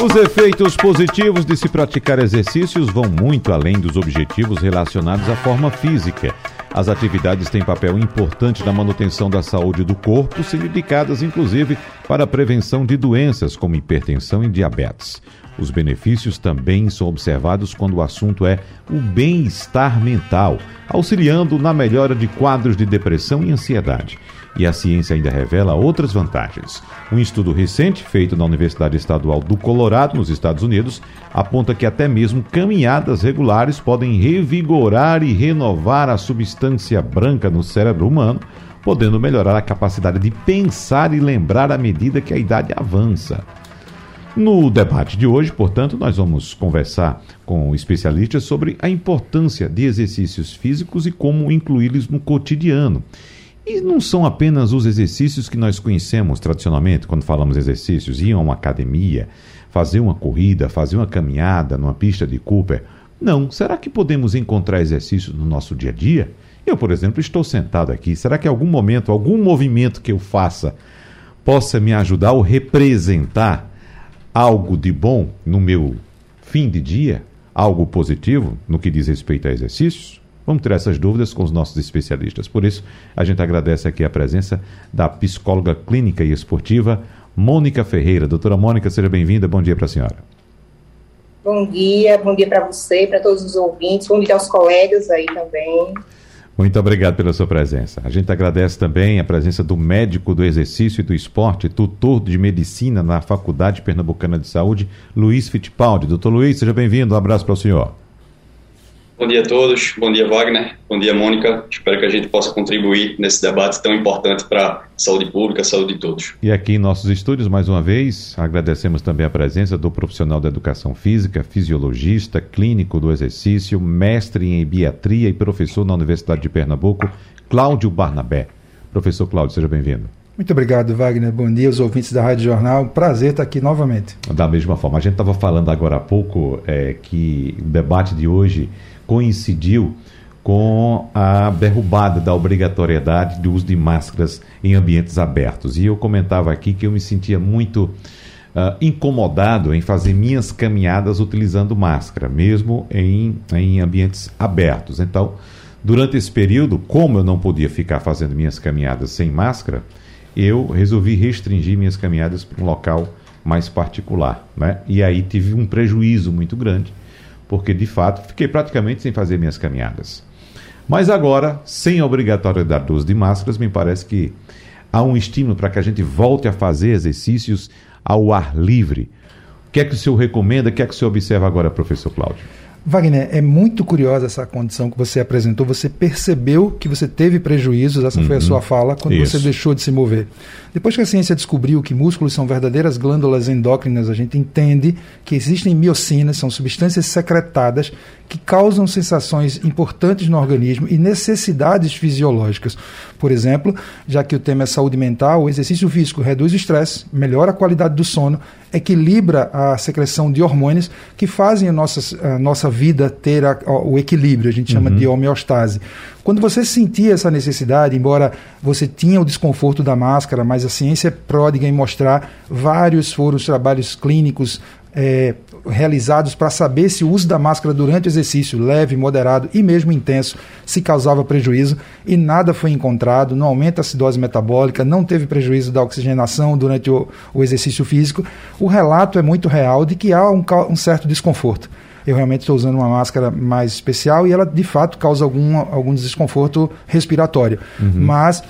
Os efeitos positivos de se praticar exercícios vão muito além dos objetivos relacionados à forma física. As atividades têm papel importante na manutenção da saúde do corpo, sendo indicadas inclusive para a prevenção de doenças como hipertensão e diabetes. Os benefícios também são observados quando o assunto é o bem-estar mental, auxiliando na melhora de quadros de depressão e ansiedade. E a ciência ainda revela outras vantagens. Um estudo recente, feito na Universidade Estadual do Colorado, nos Estados Unidos, aponta que até mesmo caminhadas regulares podem revigorar e renovar a substância branca no cérebro humano, podendo melhorar a capacidade de pensar e lembrar à medida que a idade avança. No debate de hoje, portanto, nós vamos conversar com especialistas sobre a importância de exercícios físicos e como incluí-los no cotidiano. E não são apenas os exercícios que nós conhecemos tradicionalmente quando falamos exercícios, ir a uma academia, fazer uma corrida, fazer uma caminhada numa pista de Cooper. Não, será que podemos encontrar exercícios no nosso dia a dia? Eu, por exemplo, estou sentado aqui. Será que algum momento, algum movimento que eu faça possa me ajudar ou representar algo de bom no meu fim de dia? Algo positivo no que diz respeito a exercícios? Vamos tirar essas dúvidas com os nossos especialistas. Por isso, a gente agradece aqui a presença da psicóloga clínica e esportiva Mônica Ferreira. Doutora Mônica, seja bem-vinda. Bom dia para a senhora. Bom dia, bom dia para você, para todos os ouvintes, bom dia aos colegas aí também. Muito obrigado pela sua presença. A gente agradece também a presença do médico do exercício e do esporte, tutor de medicina na Faculdade Pernambucana de Saúde, Luiz Fittipaldi. Doutor Luiz, seja bem-vindo. Um abraço para o senhor. Bom dia a todos, bom dia Wagner, bom dia Mônica. Espero que a gente possa contribuir nesse debate tão importante para a saúde pública, a saúde de todos. E aqui em nossos estúdios, mais uma vez, agradecemos também a presença do profissional da educação física, fisiologista, clínico do exercício, mestre em biatria e professor na Universidade de Pernambuco, Cláudio Barnabé. Professor Cláudio, seja bem-vindo. Muito obrigado, Wagner. Bom dia aos ouvintes da Rádio Jornal. Prazer estar aqui novamente. Da mesma forma, a gente estava falando agora há pouco é, que o debate de hoje coincidiu com a derrubada da obrigatoriedade de uso de máscaras em ambientes abertos. E eu comentava aqui que eu me sentia muito uh, incomodado em fazer minhas caminhadas utilizando máscara, mesmo em, em ambientes abertos. Então, durante esse período, como eu não podia ficar fazendo minhas caminhadas sem máscara, eu resolvi restringir minhas caminhadas para um local mais particular. Né? E aí tive um prejuízo muito grande porque de fato fiquei praticamente sem fazer minhas caminhadas. Mas agora, sem a obrigatoriedade do uso de máscaras, me parece que há um estímulo para que a gente volte a fazer exercícios ao ar livre. O que é que o senhor recomenda? O que é que o senhor observa agora, professor Cláudio? Wagner, é muito curiosa essa condição que você apresentou. Você percebeu que você teve prejuízos, essa uhum. foi a uhum. sua fala, quando Isso. você deixou de se mover. Depois que a ciência descobriu que músculos são verdadeiras glândulas endócrinas, a gente entende que existem miocinas, são substâncias secretadas que causam sensações importantes no organismo e necessidades fisiológicas. Por exemplo, já que o tema é saúde mental, o exercício físico reduz o estresse, melhora a qualidade do sono, equilibra a secreção de hormônios que fazem a nossa, a nossa vida ter a, o equilíbrio, a gente chama uhum. de homeostase. Quando você sentia essa necessidade, embora você tinha o desconforto da máscara, mas a ciência é pródiga em mostrar vários foram os trabalhos clínicos é, realizados para saber se o uso da máscara durante o exercício leve, moderado e mesmo intenso se causava prejuízo e nada foi encontrado, não aumenta a acidose metabólica, não teve prejuízo da oxigenação durante o, o exercício físico. O relato é muito real de que há um, um certo desconforto eu realmente estou usando uma máscara mais especial e ela de fato causa algum, algum desconforto respiratório. Uhum. Mas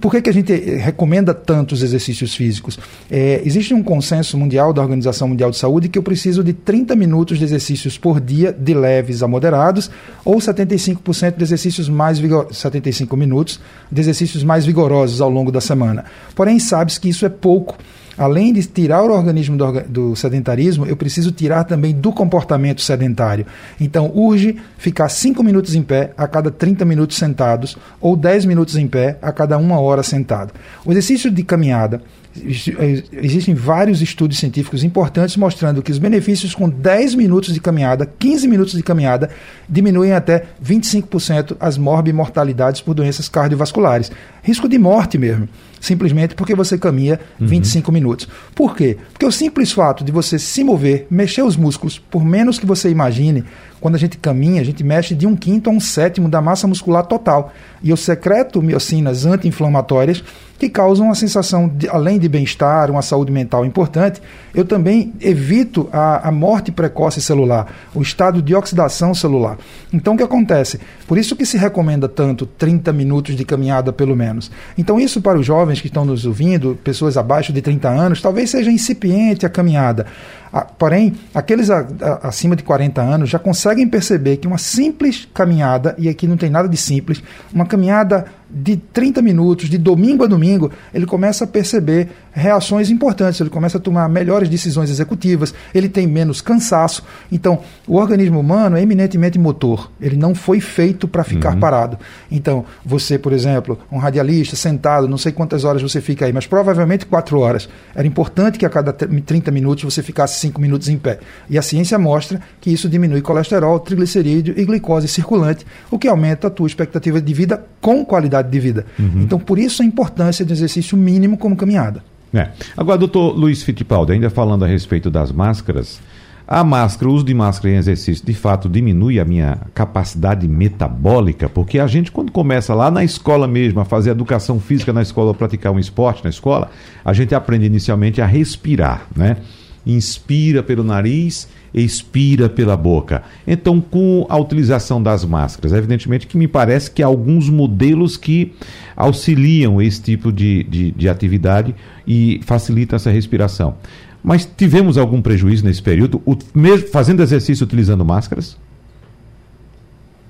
por que, que a gente recomenda tantos exercícios físicos? É, existe um consenso mundial da Organização Mundial de Saúde que eu preciso de 30 minutos de exercícios por dia, de leves a moderados, ou 75% de exercícios mais vigor... 75 minutos de exercícios mais vigorosos ao longo da semana. Porém, sabe-se que isso é pouco além de tirar o organismo do, do, sedentarismo, eu preciso tirar também do comportamento sedentário. Então, urge ficar 5 minutos em pé a cada 30 minutos sentados, ou 10 minutos em pé a cada uma hora sentado. O exercício de caminhada existem vários estudos científicos importantes mostrando que os benefícios com 10 minutos de caminhada, 15 minutos de caminhada, diminuem até 25% as morbimortalidades por doenças cardiovasculares. Risco de morte mesmo, simplesmente porque você caminha uhum. 25 minutos. Por quê? Porque o simples fato de você se mover, mexer os músculos, por menos que você imagine, quando a gente caminha, a gente mexe de um quinto a um sétimo da massa muscular total. E eu secreto miocinas anti-inflamatórias que causam uma sensação, de, além de bem-estar, uma saúde mental importante, eu também evito a, a morte precoce celular, o estado de oxidação celular. Então, o que acontece? Por isso que se recomenda tanto 30 minutos de caminhada, pelo menos. Então, isso para os jovens que estão nos ouvindo, pessoas abaixo de 30 anos, talvez seja incipiente a caminhada. Porém, aqueles a, a, acima de 40 anos já conseguem perceber que uma simples caminhada, e aqui não tem nada de simples, uma caminhada de 30 minutos, de domingo a domingo, ele começa a perceber reações importantes, ele começa a tomar melhores decisões executivas, ele tem menos cansaço. Então, o organismo humano é eminentemente motor, ele não foi feito para ficar uhum. parado. Então, você, por exemplo, um radialista sentado, não sei quantas horas você fica aí, mas provavelmente 4 horas. Era importante que a cada 30 minutos você ficasse 5 minutos em pé. E a ciência mostra que isso diminui colesterol, triglicerídeo e glicose circulante, o que aumenta a tua expectativa de vida com qualidade de vida. Uhum. Então, por isso a importância do exercício mínimo como caminhada. É. Agora, doutor Luiz Fittipaldi, ainda falando a respeito das máscaras, a máscara, o uso de máscara em exercício, de fato, diminui a minha capacidade metabólica, porque a gente, quando começa lá na escola mesmo, a fazer educação física na escola, a praticar um esporte na escola, a gente aprende inicialmente a respirar, né? Inspira pelo nariz, expira pela boca. Então, com a utilização das máscaras, evidentemente que me parece que há alguns modelos que auxiliam esse tipo de, de, de atividade e facilitam essa respiração. Mas tivemos algum prejuízo nesse período, o, mesmo, fazendo exercício utilizando máscaras?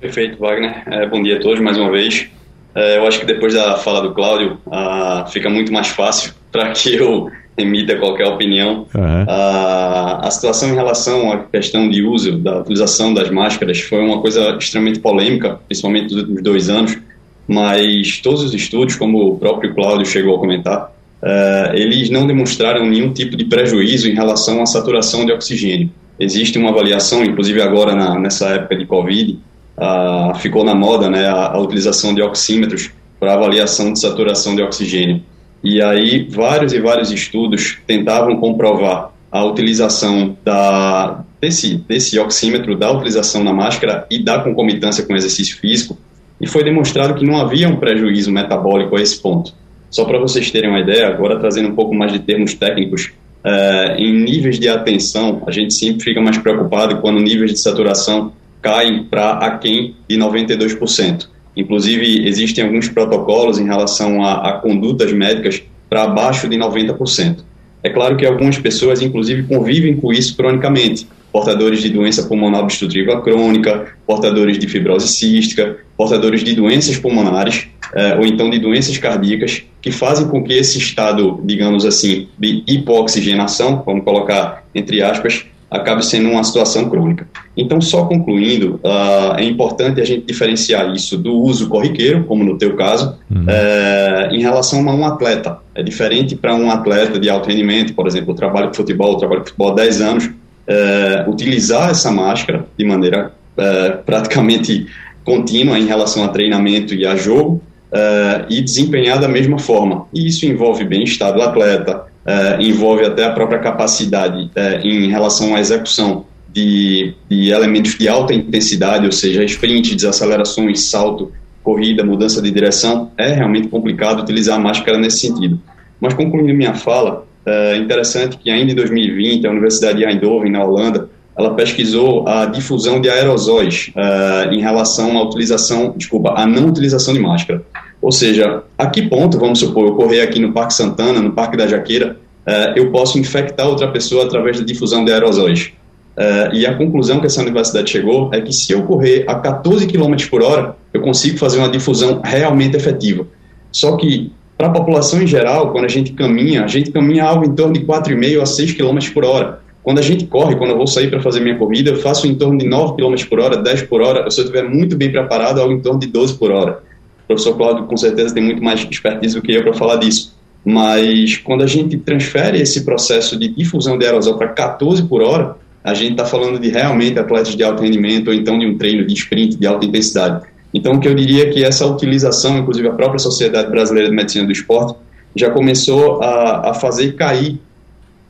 Perfeito, Wagner. É, bom dia a todos mais uma vez. É, eu acho que depois da fala do Cláudio, ah, fica muito mais fácil para que eu emita qualquer opinião. Uhum. A, a situação em relação à questão de uso, da utilização das máscaras, foi uma coisa extremamente polêmica, principalmente nos últimos dois anos, mas todos os estudos, como o próprio Cláudio chegou a comentar, uh, eles não demonstraram nenhum tipo de prejuízo em relação à saturação de oxigênio. Existe uma avaliação, inclusive agora na, nessa época de Covid, uh, ficou na moda né, a, a utilização de oxímetros para avaliação de saturação de oxigênio. E aí vários e vários estudos tentavam comprovar a utilização da, desse, desse oxímetro, da utilização na máscara e da concomitância com exercício físico, e foi demonstrado que não havia um prejuízo metabólico a esse ponto. Só para vocês terem uma ideia, agora trazendo um pouco mais de termos técnicos, é, em níveis de atenção, a gente sempre fica mais preocupado quando níveis de saturação caem para aquém de 92%. Inclusive, existem alguns protocolos em relação a, a condutas médicas para abaixo de 90%. É claro que algumas pessoas, inclusive, convivem com isso cronicamente. Portadores de doença pulmonar obstrutiva crônica, portadores de fibrose cística, portadores de doenças pulmonares eh, ou então de doenças cardíacas, que fazem com que esse estado, digamos assim, de hipoxigenação, vamos colocar entre aspas, acabe sendo uma situação crônica. Então, só concluindo, uh, é importante a gente diferenciar isso do uso corriqueiro, como no teu caso, uhum. Eh, em relação a um atleta. É diferente para um atleta de alto rendimento, por exemplo, eu trabalho com futebol, eu trabalho com futebol há 10 anos, eh, utilizar essa máscara de maneira eh, praticamente contínua em relação a treinamento e a jogo, e desempenhar da mesma forma. E isso envolve bem-estar do atleta, uh, envolve até a própria capacidade uh, em relação à execução de, de, elementos de alta intensidade, ou seja, sprint, desacelerações, salto, corrida, mudança de direção, é realmente complicado utilizar a máscara nesse sentido. Mas concluindo minha fala, é interessante que ainda em 2020 a Universidade de Eindhoven, na Holanda, ela pesquisou a difusão de aerosóis uh, em relação à utilização, desculpa, a não utilização de máscara. Ou seja, a que ponto, vamos supor, eu correr aqui no Parque Santana, no Parque da Jaqueira, uh, eu posso infectar outra pessoa através da difusão de aerosóis? Uh, e a conclusão que essa universidade chegou é que se eu correr a 14 km por hora, eu consigo fazer uma difusão realmente efetiva. Só que Para a população em geral, quando a gente caminha, a gente caminha algo em torno de 4,5 a 6 km por hora. Quando a gente corre, quando eu vou sair para fazer minha corrida, eu faço em torno de 9 km por hora, 10 por hora. Se eu estiver muito bem preparado, algo em torno de 12 por hora. O professor Cláudio, com certeza, tem muito mais expertise do que eu para falar disso. Mas quando a gente transfere esse processo de difusão de aerosol para 14 por hora, a gente está falando de realmente atletas de alto rendimento ou então de um treino de sprint de alta intensidade. Então, o que eu diria é que essa utilização, inclusive a própria Sociedade Brasileira de Medicina do Esporte, já começou a, a fazer cair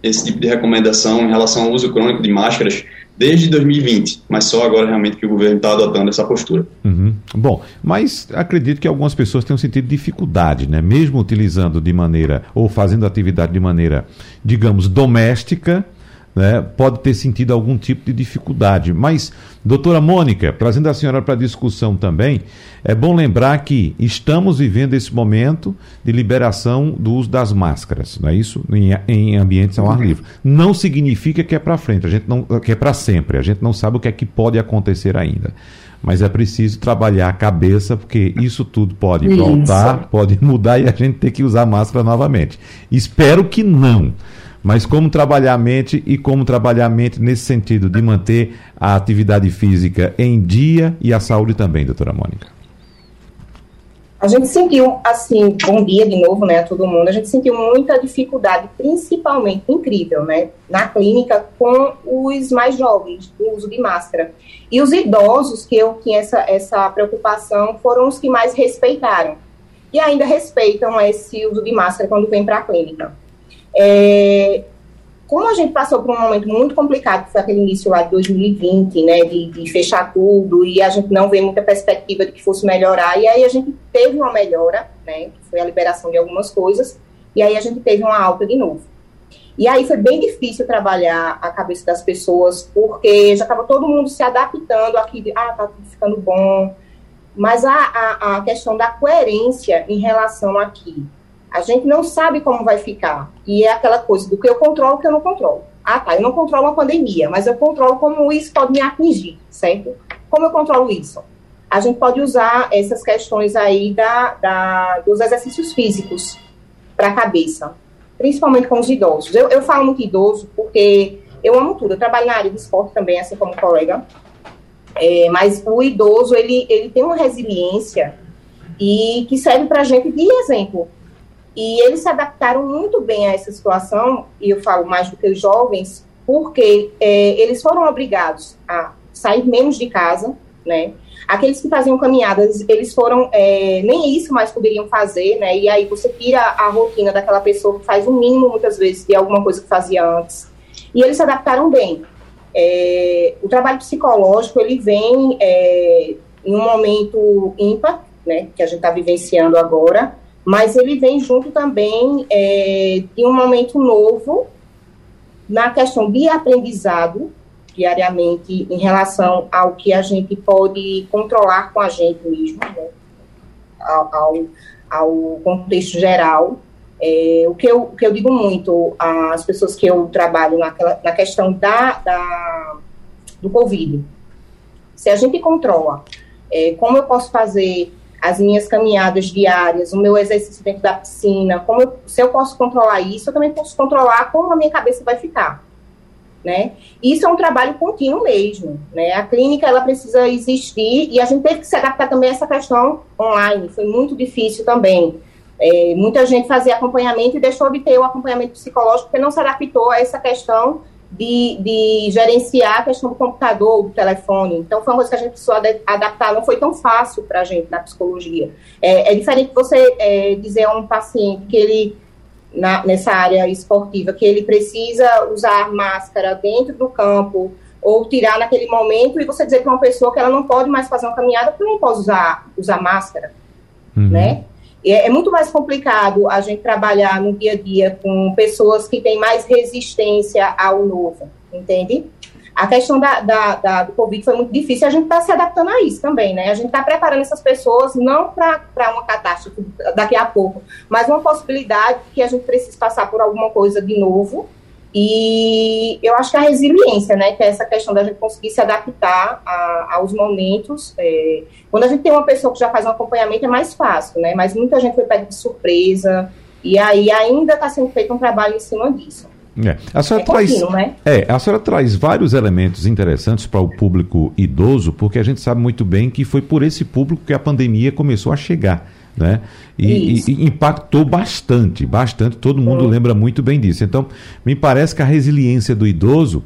esse tipo de recomendação em relação ao uso crônico de máscaras desde 2020, mas só agora realmente que o governo está adotando essa postura. Uhum. Bom, mas acredito que algumas pessoas tenham sentido dificuldade, né? Mesmo utilizando de maneira ou fazendo atividade de maneira, digamos, doméstica, né, pode ter sentido algum tipo de dificuldade. Mas, doutora Mônica, trazendo a senhora para a discussão também, é bom lembrar que estamos vivendo esse momento de liberação do uso das máscaras, não é isso? Em, em ambientes ao ar livre. Não significa que é para frente, a gente não, que é para sempre. A gente não sabe o que é que pode acontecer ainda. Mas é preciso trabalhar a cabeça, porque isso tudo pode voltar, pode mudar e a gente ter que usar máscara novamente. Espero que não mas como trabalhar a mente e como trabalhar a mente nesse sentido de manter a atividade física em dia e a saúde também, doutora Mônica? A gente sentiu, assim, bom dia de novo, né, a todo mundo, a gente sentiu muita dificuldade, principalmente, incrível, né, na clínica com os mais jovens, do uso de máscara. E os idosos, que eu tinha essa, essa preocupação, foram os que mais respeitaram. E ainda respeitam esse uso de máscara quando vem para a clínica. É, como a gente passou por um momento muito complicado, que foi aquele início lá de 2020, né, de, de, fechar tudo, e a gente não vê muita perspectiva de que fosse melhorar, e aí a gente teve uma melhora, né, que foi a liberação de algumas coisas, e aí a gente teve uma alta de novo. E aí foi bem difícil trabalhar a cabeça das pessoas, porque já estava todo mundo se adaptando aqui, de, ah, tá tudo ficando bom, mas a, a, a questão da coerência em relação aqui, a gente não sabe como vai ficar. E é aquela coisa do que eu controlo, que eu não controlo. Ah, tá, eu não controlo a pandemia, mas eu controlo como isso pode me atingir, certo? Como eu controlo isso? A gente pode usar essas questões aí da, da dos exercícios físicos para a cabeça, principalmente com os idosos. Eu, eu falo muito idoso porque eu amo tudo. Eu trabalho na área do esporte também, assim como colega. É, mas o idoso, ele, ele tem uma resiliência e que serve para a gente de exemplo. E eles se adaptaram muito bem a essa situação, e eu falo mais do que os jovens, porque é, eles foram obrigados a sair menos de casa, né? Aqueles que faziam caminhadas, eles foram, é, nem isso mais poderiam fazer, né? E aí você tira a rotina daquela pessoa que faz o mínimo, muitas vezes, de alguma coisa que fazia antes. E eles se adaptaram bem. É, o trabalho psicológico, ele vem é, em um momento ímpar, né? Que a gente está vivenciando agora, mas ele vem junto também é, de um momento novo na questão de aprendizado diariamente em relação ao que a gente pode controlar com a gente mesmo, né? ao, ao, ao, contexto geral. É, o, que eu, o que eu digo muito às pessoas que eu trabalho naquela, na questão da, da, do Covid, se a gente controla, é, como eu posso fazer as minhas caminhadas diárias, o meu exercício dentro da piscina, como eu, se eu posso controlar isso, eu também posso controlar como a minha cabeça vai ficar, né? Isso é um trabalho contínuo mesmo, né? A clínica ela precisa existir e a gente teve que se adaptar também a essa questão online, foi muito difícil também. É, muita gente fazia acompanhamento e deixou de ter o acompanhamento psicológico porque não se adaptou a essa questão de, de gerenciar a questão do computador, do telefone. Então, foi uma coisa que a gente precisou adaptar, não foi tão fácil para a gente na psicologia. É, é diferente você é, dizer a um paciente que ele, na, nessa área esportiva, que ele precisa usar máscara dentro do campo ou tirar naquele momento e você dizer para uma pessoa que ela não pode mais fazer uma caminhada porque não pode usar, usar máscara, uhum. né? É, é muito mais complicado a gente trabalhar no dia a dia com pessoas que têm mais resistência ao novo, entende? A questão da, da, da, do Covid foi muito difícil, a gente está se adaptando a isso também, né? A gente está preparando essas pessoas não para uma catástrofe daqui a pouco, mas uma possibilidade que a gente precisa passar por alguma coisa de novo E eu acho que a resiliência, né, que é essa questão da gente conseguir se adaptar a, aos momentos. É, quando a gente tem uma pessoa que já faz um acompanhamento é mais fácil, né? Mas muita gente foi pego de surpresa e aí ainda está sendo feito um trabalho em cima disso. É. A senhora é traz, contínuo, né? é, a senhora traz vários elementos interessantes para o público idoso, porque a gente sabe muito bem que foi por esse público que a pandemia começou a chegar né? E, e, impactou bastante, bastante. Todo mundo lembra muito bem disso. Então, me parece que a resiliência do idoso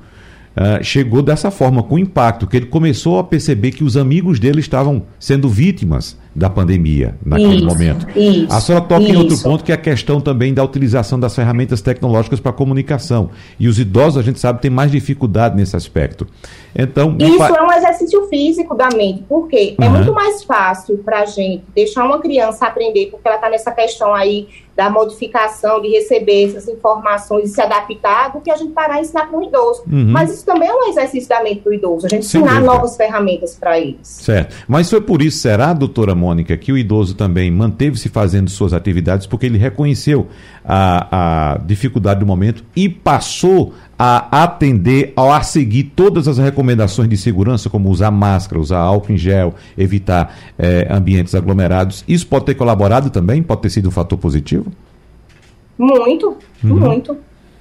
uh, chegou dessa forma, com impacto, que ele começou a perceber que os amigos dele estavam sendo vítimas da pandemia naquele isso, momento. Isso, a senhora toca isso. em outro ponto que é a questão também da utilização das ferramentas tecnológicas para comunicação. E os idosos, a gente sabe, têm mais dificuldade nesse aspecto. Então, Isso é um exercício físico da mente, porque uhum. é muito mais fácil para a gente deixar uma criança aprender, porque ela está nessa questão aí da modificação, de receber essas informações e se adaptar, do que a gente parar e ensinar para o idoso. Uhum. Mas isso também é um exercício da mente do idoso, a gente Sem ensinar dúvida. novas ferramentas para eles. Certo. Mas foi por isso, será, doutora Mônica, que o idoso também manteve-se fazendo suas atividades, porque ele reconheceu a, a dificuldade do momento e passou a atender, a seguir todas as recomendações de segurança, como usar máscara, usar álcool em gel, evitar é, ambientes aglomerados. Isso pode ter colaborado também? Pode ter sido um fator positivo? Muito, uhum. muito.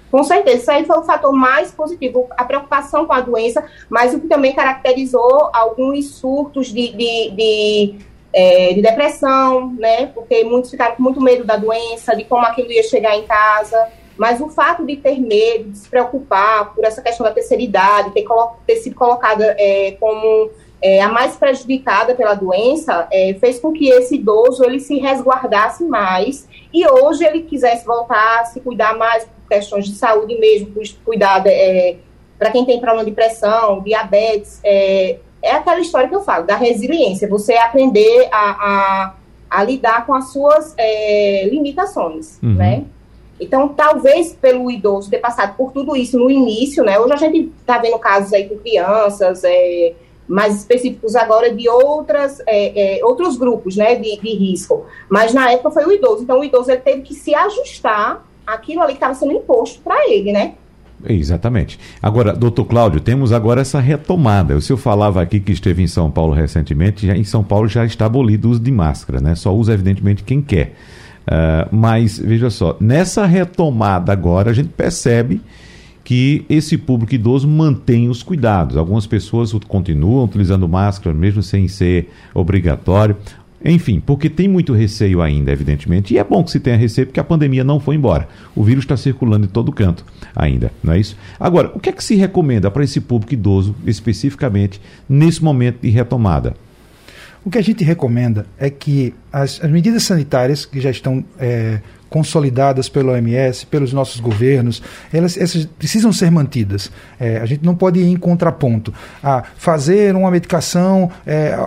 Com certeza, isso aí foi o fator mais positivo, a preocupação com a doença, mas o que também caracterizou alguns surtos de, de, de, é, de depressão, né? Porque muitos ficaram com muito medo da doença, de como aquilo ia chegar em casa. Mas o fato de ter medo, de se preocupar por essa questão da terceira idade, ter, ter sido colocada é, como é, a mais prejudicada pela doença, é, fez com que esse idoso ele se resguardasse mais e hoje ele quisesse voltar a se cuidar mais por questões de saúde mesmo, por cuidar é, para quem tem problema de pressão, diabetes, é, é aquela história que eu falo, da resiliência, você aprender a, a, a lidar com as suas é, limitações, uhum. né? Então, talvez pelo idoso ter passado por tudo isso no início, né? Hoje a gente está vendo casos aí com crianças, é, mais específicos agora de outras, é, é, outros grupos, né, de, de, risco. Mas na época foi o idoso. Então, o idoso ele teve que se ajustar àquilo ali que estava sendo imposto para ele, né? Exatamente. Agora, doutor Cláudio, temos agora essa retomada. O senhor falava aqui que esteve em São Paulo recentemente, já, em São Paulo já está abolido o uso de máscara, né? Só usa, evidentemente, quem quer. Uh, mas, veja só, nessa retomada agora, a gente percebe que esse público idoso mantém os cuidados. Algumas pessoas continuam utilizando máscara, mesmo sem ser obrigatório. Enfim, porque tem muito receio ainda, evidentemente. E é bom que se tenha receio, porque a pandemia não foi embora. O vírus está circulando em todo canto ainda, não é isso? Agora, o que é que se recomenda para esse público idoso, especificamente, nesse momento de retomada? O que a gente recomenda é que as, as medidas sanitárias que já estão é, consolidadas pela OMS, pelos nossos governos, elas essas precisam ser mantidas. É, a gente não pode ir em contraponto. A fazer uma medicação é,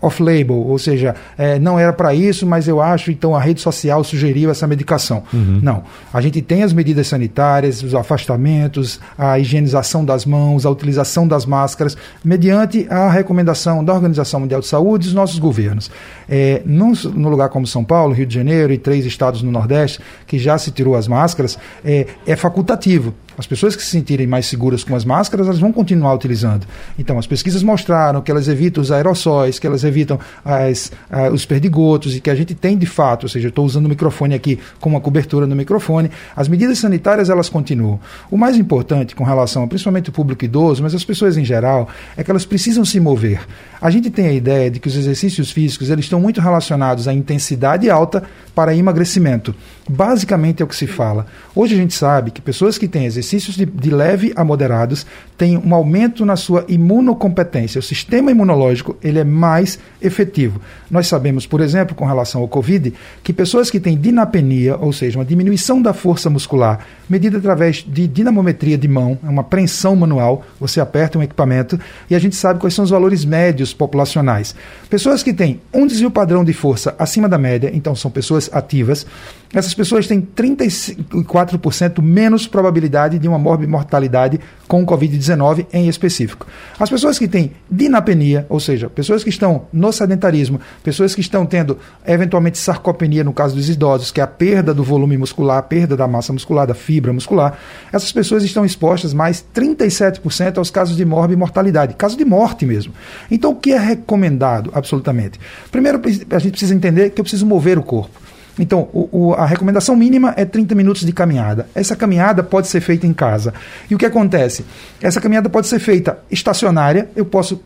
off-label, ou seja, é, não era para isso, mas eu acho, então a rede social sugeriu essa medicação. Uhum. Não. A gente tem as medidas sanitárias, os afastamentos, a higienização das mãos, a utilização das máscaras, mediante a recomendação da Organização Mundial de Saúde e dos nossos governos. É, num, no lugar como São Paulo, Rio de Janeiro e três estados no Nordeste, que já se tirou as máscaras, é, é facultativo. As pessoas que se sentirem mais seguras com as máscaras, elas vão continuar utilizando. Então, as pesquisas mostraram que elas evitam os aerossóis, que elas evitam as, uh, os perdigotos e que a gente tem de fato, ou seja, estou usando o microfone aqui com uma cobertura no microfone. As medidas sanitárias, elas continuam. O mais importante com relação, principalmente o público idoso, mas as pessoas em geral, é que elas precisam se mover. A gente tem a ideia de que os exercícios físicos eles estão muito relacionados à intensidade alta para emagrecimento. Basicamente é o que se fala. Hoje a gente sabe que pessoas que têm exercícios de, de leve a moderados têm um aumento na sua imunocompetência. O sistema imunológico ele é mais efetivo. Nós sabemos, por exemplo, com relação ao Covid, que pessoas que têm dinapenia, ou seja, uma diminuição da força muscular, medida através de dinamometria de mão, é uma apreensão manual, você aperta um equipamento e a gente sabe quais são os valores médios populacionais. Pessoas que têm um desvio padrão de força acima da média, então são pessoas ativas, essas pessoas têm 34% menos probabilidade de uma morbimortalidade com Covid-19 em específico. As pessoas que têm dinapenia, ou seja, pessoas que estão no sedentarismo, pessoas que estão tendo eventualmente sarcopenia no caso dos idosos, que é a perda do volume muscular, a perda da massa muscular, da fibra muscular, essas pessoas estão expostas mais 37% aos casos de morbimortalidade, caso de morte mesmo. Então, o que é recomendado absolutamente? Primeiro, a gente precisa entender que eu preciso mover o corpo. Então, o, o, a recomendação mínima é 30 minutos de caminhada. Essa caminhada pode ser feita em casa. E o que acontece? Essa caminhada pode ser feita estacionária, eu posso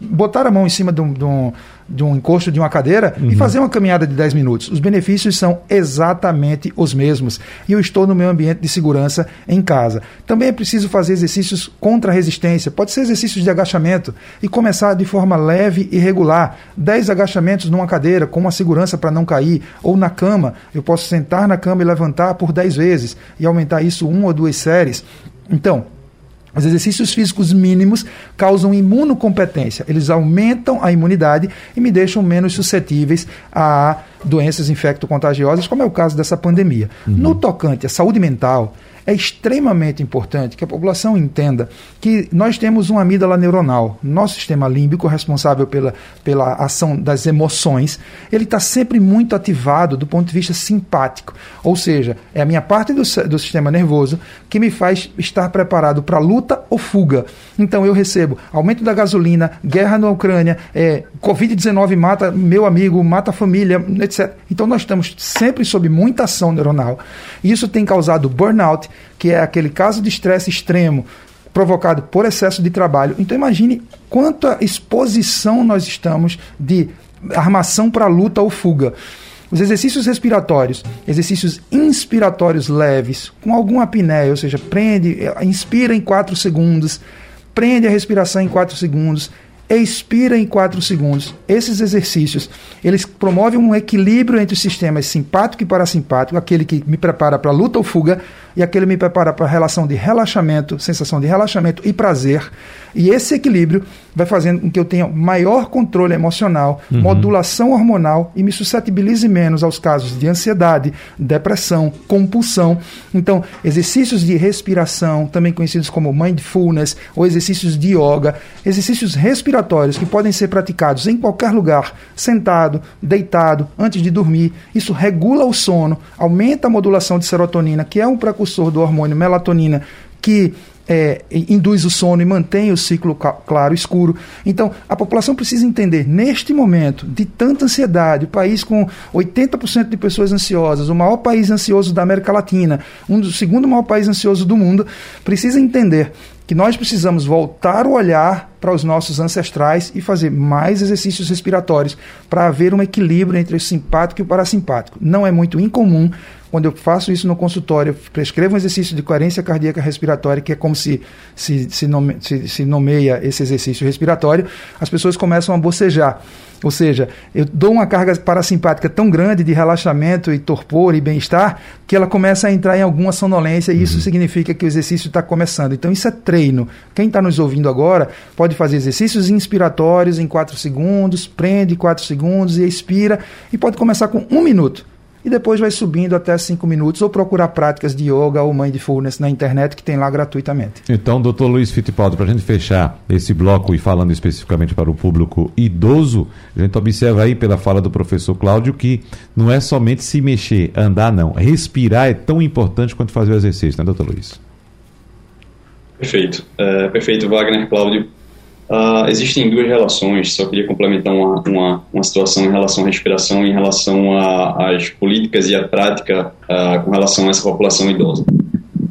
botar a mão em cima de um, de um, de um encosto de uma cadeira uhum. e fazer uma caminhada de 10 minutos. Os benefícios são exatamente os mesmos. E eu estou no meu ambiente de segurança em casa. Também é preciso fazer exercícios contra a resistência. Pode ser exercícios de agachamento e começar de forma leve e regular. 10 agachamentos numa cadeira com uma segurança para não cair. Ou na cama, eu posso sentar na cama e levantar por 10 vezes e aumentar isso uma ou duas séries. Então, os exercícios físicos mínimos causam imunocompetência. Eles aumentam a imunidade e me deixam menos suscetíveis a doenças infecto-contagiosas, como é o caso dessa pandemia. Uhum. No tocante à saúde mental, é extremamente importante que a população entenda que nós temos uma amígdala neuronal, nosso sistema límbico responsável pela, pela ação das emoções, ele está sempre muito ativado do ponto de vista simpático, ou seja, é a minha parte do, do sistema nervoso que me faz estar preparado para luta ou fuga. Então eu recebo aumento da gasolina, guerra na Ucrânia, é, Covid-19 mata meu amigo, mata a família, etc. Então nós estamos sempre sob muita ação neuronal. Isso tem causado burnout, que é aquele caso de estresse extremo provocado por excesso de trabalho. Então imagine quanta exposição nós estamos de armação para luta ou fuga. Os exercícios respiratórios, exercícios inspiratórios leves, com alguma apneia, ou seja, prende, inspira em 4 segundos, prende a respiração em 4 segundos, expira em 4 segundos. Esses exercícios, eles promovem um equilíbrio entre os sistemas simpático e parasimpático, aquele que me prepara para luta ou fuga e aquele me prepara para a relação de relaxamento, sensação de relaxamento e prazer. E esse equilíbrio vai fazendo com que eu tenha maior controle emocional, uhum. modulação hormonal e me suscetibilize menos aos casos de ansiedade, depressão, compulsão. Então, exercícios de respiração, também conhecidos como mindfulness, ou exercícios de yoga, exercícios respiratórios que podem ser praticados em qualquer lugar, sentado, deitado, antes de dormir. Isso regula o sono, aumenta a modulação de serotonina, que é um precursor do hormônio melatonina, que é, induz o sono e mantém o ciclo claro escuro. Então, a população precisa entender, neste momento de tanta ansiedade, o país com 80% de pessoas ansiosas, o maior país ansioso da América Latina, um dos segundo maior país ansioso do mundo, precisa entender que nós precisamos voltar o olhar para os nossos ancestrais e fazer mais exercícios respiratórios para haver um equilíbrio entre o simpático e o parasimpático. Não é muito incomum quando eu faço isso no consultório, prescrevo um exercício de coerência cardíaca respiratória, que é como se se, se, nome, se, se nomeia esse exercício respiratório, as pessoas começam a bocejar. Ou seja, eu dou uma carga parasimpática tão grande de relaxamento e torpor e bem-estar que ela começa a entrar em alguma sonolência e isso uhum. significa que o exercício está começando. Então, isso é treino. Quem está nos ouvindo agora pode fazer exercícios inspiratórios em 4 segundos, prende 4 segundos e expira e pode começar com um minuto e depois vai subindo até 5 minutos ou procurar práticas de yoga ou mindfulness na internet que tem lá gratuitamente. Então, doutor Luiz Fittipaldi, para a gente fechar esse bloco e falando especificamente para o público idoso, a gente observa aí pela fala do professor Cláudio que não é somente se mexer, andar não, respirar é tão importante quanto fazer o exercício, né, doutor Luiz? Perfeito, é, perfeito, Wagner, Cláudio. Uh, existem duas relações, só queria complementar uma, uma, uma, situação em relação à respiração em relação às políticas e à prática uh, com relação a essa população idosa.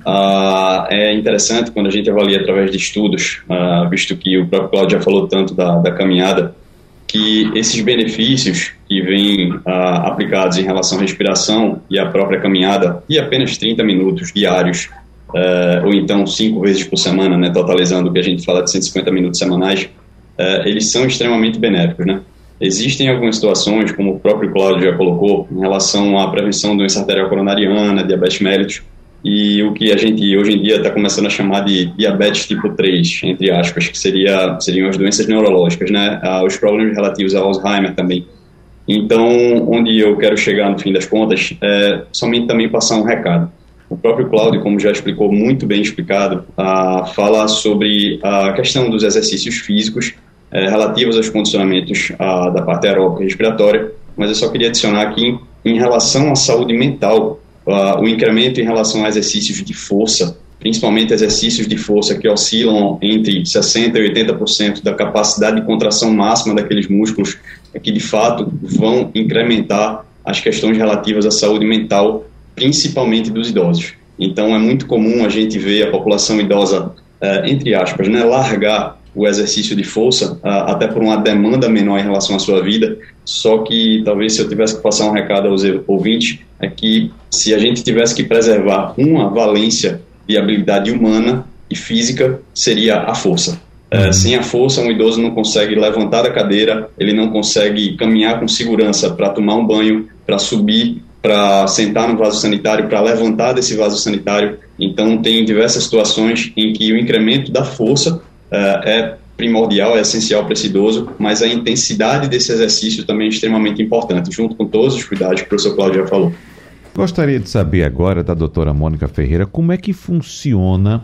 Uh, é interessante quando a gente avalia através de estudos, visto que o próprio Claudio já falou tanto da, da caminhada, que esses benefícios que vêm aplicados em relação à respiração e à própria caminhada, e apenas 30 minutos diários uh, ou então cinco vezes por semana, né, totalizando o que a gente fala de 150 minutos semanais, uh, eles são extremamente benéficos, né? Existem algumas situações, como o próprio Cláudio já colocou, em relação à prevenção de doença arterial coronariana, diabetes mellitus, e o que a gente hoje em dia está começando a chamar de diabetes tipo 3, entre aspas, que seria, seriam as doenças neurológicas, né? Ah, os problemas relativos ao Alzheimer também. Então, onde eu quero chegar no fim das contas é somente também passar um recado. O próprio Cláudio, como já explicou muito bem explicado, uh, fala sobre a questão dos exercícios físicos uh, relativos aos condicionamentos uh, da parte aeróbica e respiratória, mas eu só queria adicionar aqui em relação à saúde mental, uh, o incremento em relação a exercícios de força, principalmente exercícios de força que oscilam entre 60% e 80% da capacidade de contração máxima daqueles músculos, é que de fato vão incrementar as questões relativas à saúde mental, principalmente dos idosos. Então é muito comum a gente ver a população idosa, uh, entre aspas, né, largar o exercício de força, uh, até por uma demanda menor em relação à sua vida. Só que talvez se eu tivesse que passar um recado aos ouvintes, é que se a gente tivesse que preservar uma valência de habilidade humana e física, seria a força. É, sem a força, um idoso não consegue levantar da cadeira, ele não consegue caminhar com segurança para tomar um banho, para subir, para sentar no vaso sanitário, para levantar desse vaso sanitário. Então, tem diversas situações em que o incremento da força é, é primordial, é essencial para esse idoso, mas a intensidade desse exercício também é extremamente importante, junto com todos os cuidados que o professor Cláudio já falou. Gostaria de saber agora da doutora Mônica Ferreira como é que funciona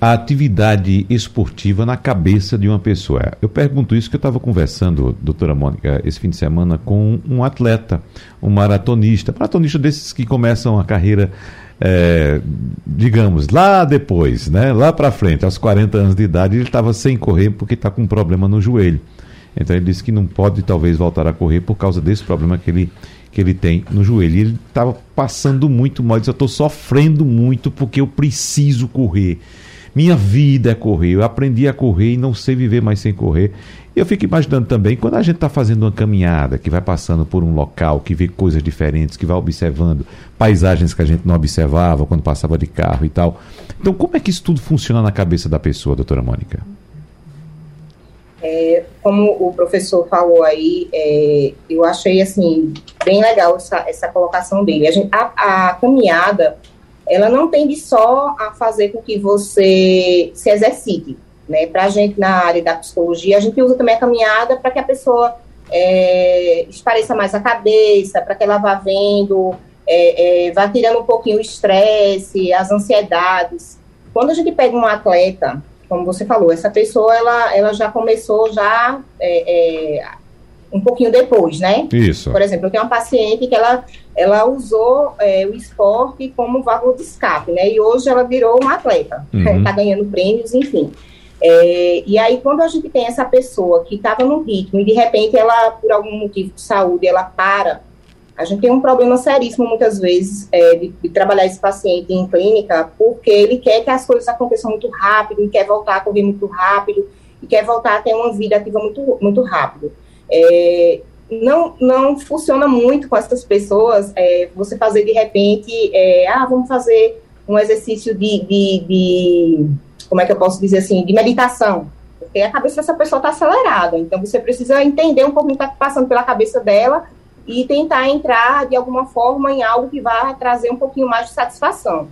a atividade esportiva na cabeça de uma pessoa. Eu pergunto isso que eu estava conversando, doutora Mônica, esse fim de semana com um atleta, um maratonista, maratonista desses que começam a carreira, é, digamos, lá depois, né, lá para frente, aos 40 anos de idade, ele estava sem correr porque está com um problema no joelho. Então ele disse que não pode talvez voltar a correr por causa desse problema que ele que ele tem no joelho. E ele estava passando muito mal, ele disse, eu estou sofrendo muito porque eu preciso correr. Minha vida é correr, eu aprendi a correr e não sei viver mais sem correr. E eu fico imaginando também, quando a gente está fazendo uma caminhada, que vai passando por um local, que vê coisas diferentes, que vai observando paisagens que a gente não observava quando passava de carro e tal. Então, como é que isso tudo funciona na cabeça da pessoa, doutora Mônica? É, como o professor falou aí, é, eu achei assim bem legal essa, essa colocação dele. A, gente, a, a, caminhada, ela não tende só a fazer com que você se exercite, né? Para a gente na área da psicologia, a gente usa também a caminhada para que a pessoa é, espareça mais a cabeça, para que ela vá vendo, é, é, vá tirando um pouquinho o estresse, as ansiedades. Quando a gente pega um atleta como você falou, essa pessoa ela, ela já começou já é, é, um pouquinho depois, né? Isso. Por exemplo, eu tenho uma paciente que ela, ela usou é, o esporte como válvula de escape, né? E hoje ela virou uma atleta, está uhum. ganhando prêmios, enfim. É, e aí, quando a gente tem essa pessoa que estava no ritmo e de repente ela, por algum motivo de saúde, ela para a gente tem um problema seríssimo, muitas vezes, é, de, de, trabalhar esse paciente em clínica, porque ele quer que as coisas aconteçam muito rápido, e quer voltar a correr muito rápido, e quer voltar a ter uma vida ativa muito, muito rápido. É, não, não funciona muito com essas pessoas é, você fazer de repente, é, ah, vamos fazer um exercício de, de, de, como é que eu posso dizer assim, de meditação. Porque a cabeça dessa pessoa está acelerada, então você precisa entender um pouco o que está passando pela cabeça dela e tentar entrar de alguma forma em algo que vá trazer um pouquinho mais de satisfação.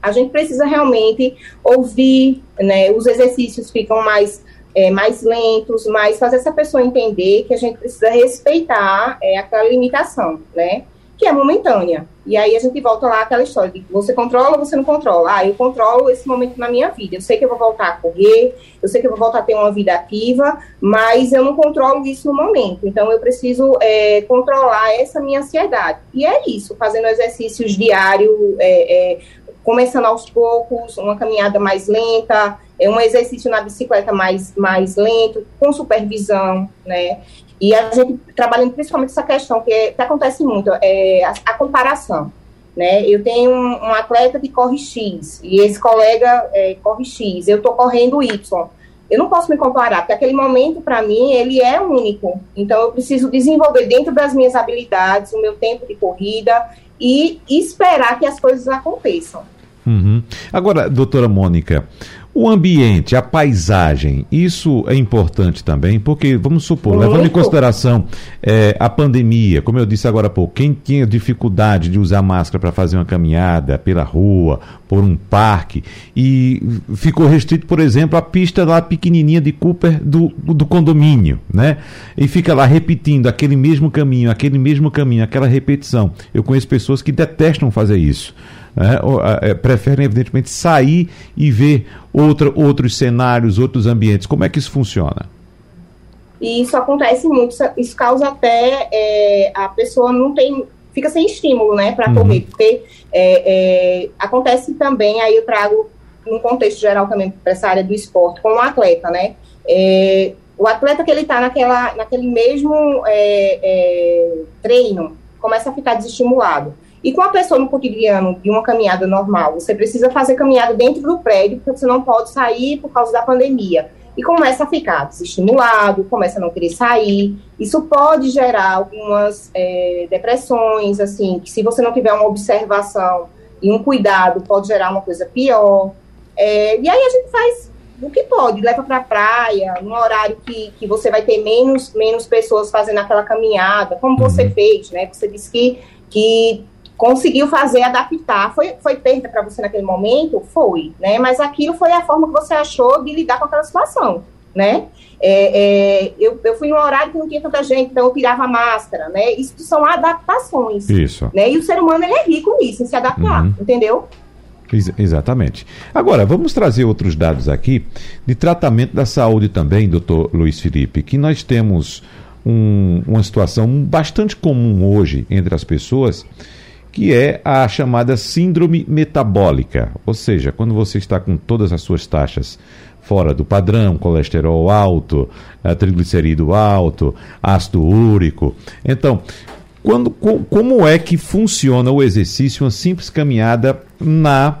A gente precisa realmente ouvir, né, os exercícios ficam mais, é, mais lentos, mas fazer essa pessoa entender que a gente precisa respeitar é, aquela limitação, né? que é momentânea. E aí a gente volta lá àquela história de você controla ou você não controla. Ah, eu controlo esse momento na minha vida. Eu sei que eu vou voltar a correr, eu sei que eu vou voltar a ter uma vida ativa, mas eu não controlo isso no momento. Então eu preciso é, controlar essa minha ansiedade. E é isso, fazendo exercícios diários, é, é, começando aos poucos, uma caminhada mais lenta, é um exercício na bicicleta mais, mais lento, com supervisão, né? E a gente trabalhando principalmente essa questão que, é, que acontece muito, é a, a comparação. Né? Eu tenho um, um, atleta que corre X e esse colega é, corre X, eu estou correndo Y. Eu não posso me comparar, porque aquele momento, para mim, ele é único. Então, eu preciso desenvolver dentro das minhas habilidades, o meu tempo de corrida e esperar que as coisas aconteçam. Uhum. Agora, doutora Mônica, o ambiente, a paisagem, isso é importante também, porque, vamos supor, Muito. levando em consideração é, a pandemia, como eu disse agora há pouco, quem tinha dificuldade de usar máscara para fazer uma caminhada pela rua, por um parque, e ficou restrito, por exemplo, a pista lá pequenininha de Cooper do, do condomínio, né? E fica lá repetindo aquele mesmo caminho, aquele mesmo caminho, aquela repetição. Eu conheço pessoas que detestam fazer isso né, é, preferem, evidentemente, sair e ver outra, outros cenários, outros ambientes. Como é que isso funciona? E isso acontece muito, isso causa até é, a pessoa não tem, fica sem estímulo, né, para uhum. correr, porque é, é, acontece também, aí eu trago num contexto geral também para essa área do esporte, com o atleta, né, é, o atleta que ele está naquela, naquele mesmo é, é, treino, começa a ficar desestimulado. E com a pessoa no cotidiano de uma caminhada normal, você precisa fazer caminhada dentro do prédio, porque você não pode sair por causa da pandemia e começa a ficar desestimulado, começa a não querer sair. Isso pode gerar algumas é, depressões, assim, que se você não tiver uma observação e um cuidado, pode gerar uma coisa pior. É, e aí a gente faz o que pode, leva para a praia, num horário que, que você vai ter menos, menos pessoas fazendo aquela caminhada, como uhum. você fez, né? Você disse que, que conseguiu fazer, adaptar. Foi, foi perda para você naquele momento? Foi, né? Mas aquilo foi a forma que você achou de lidar com aquela situação, né? É, é, eu, eu fui num horário que não tinha tanta gente, então eu tirava a máscara, né? Isso são adaptações. Isso. Né? E o ser humano, ele é rico nisso, em se adaptar, uhum. entendeu? Ex exatamente. Agora, vamos trazer outros dados aqui de tratamento da saúde também, doutor Luiz Felipe, que nós temos um, uma situação bastante comum hoje entre as pessoas, que é a chamada síndrome metabólica, ou seja, quando você está com todas as suas taxas fora do padrão, colesterol alto, eh, triglicerídeo alto, ácido úrico. Então, quando, como é que funciona o exercício, uma simples caminhada na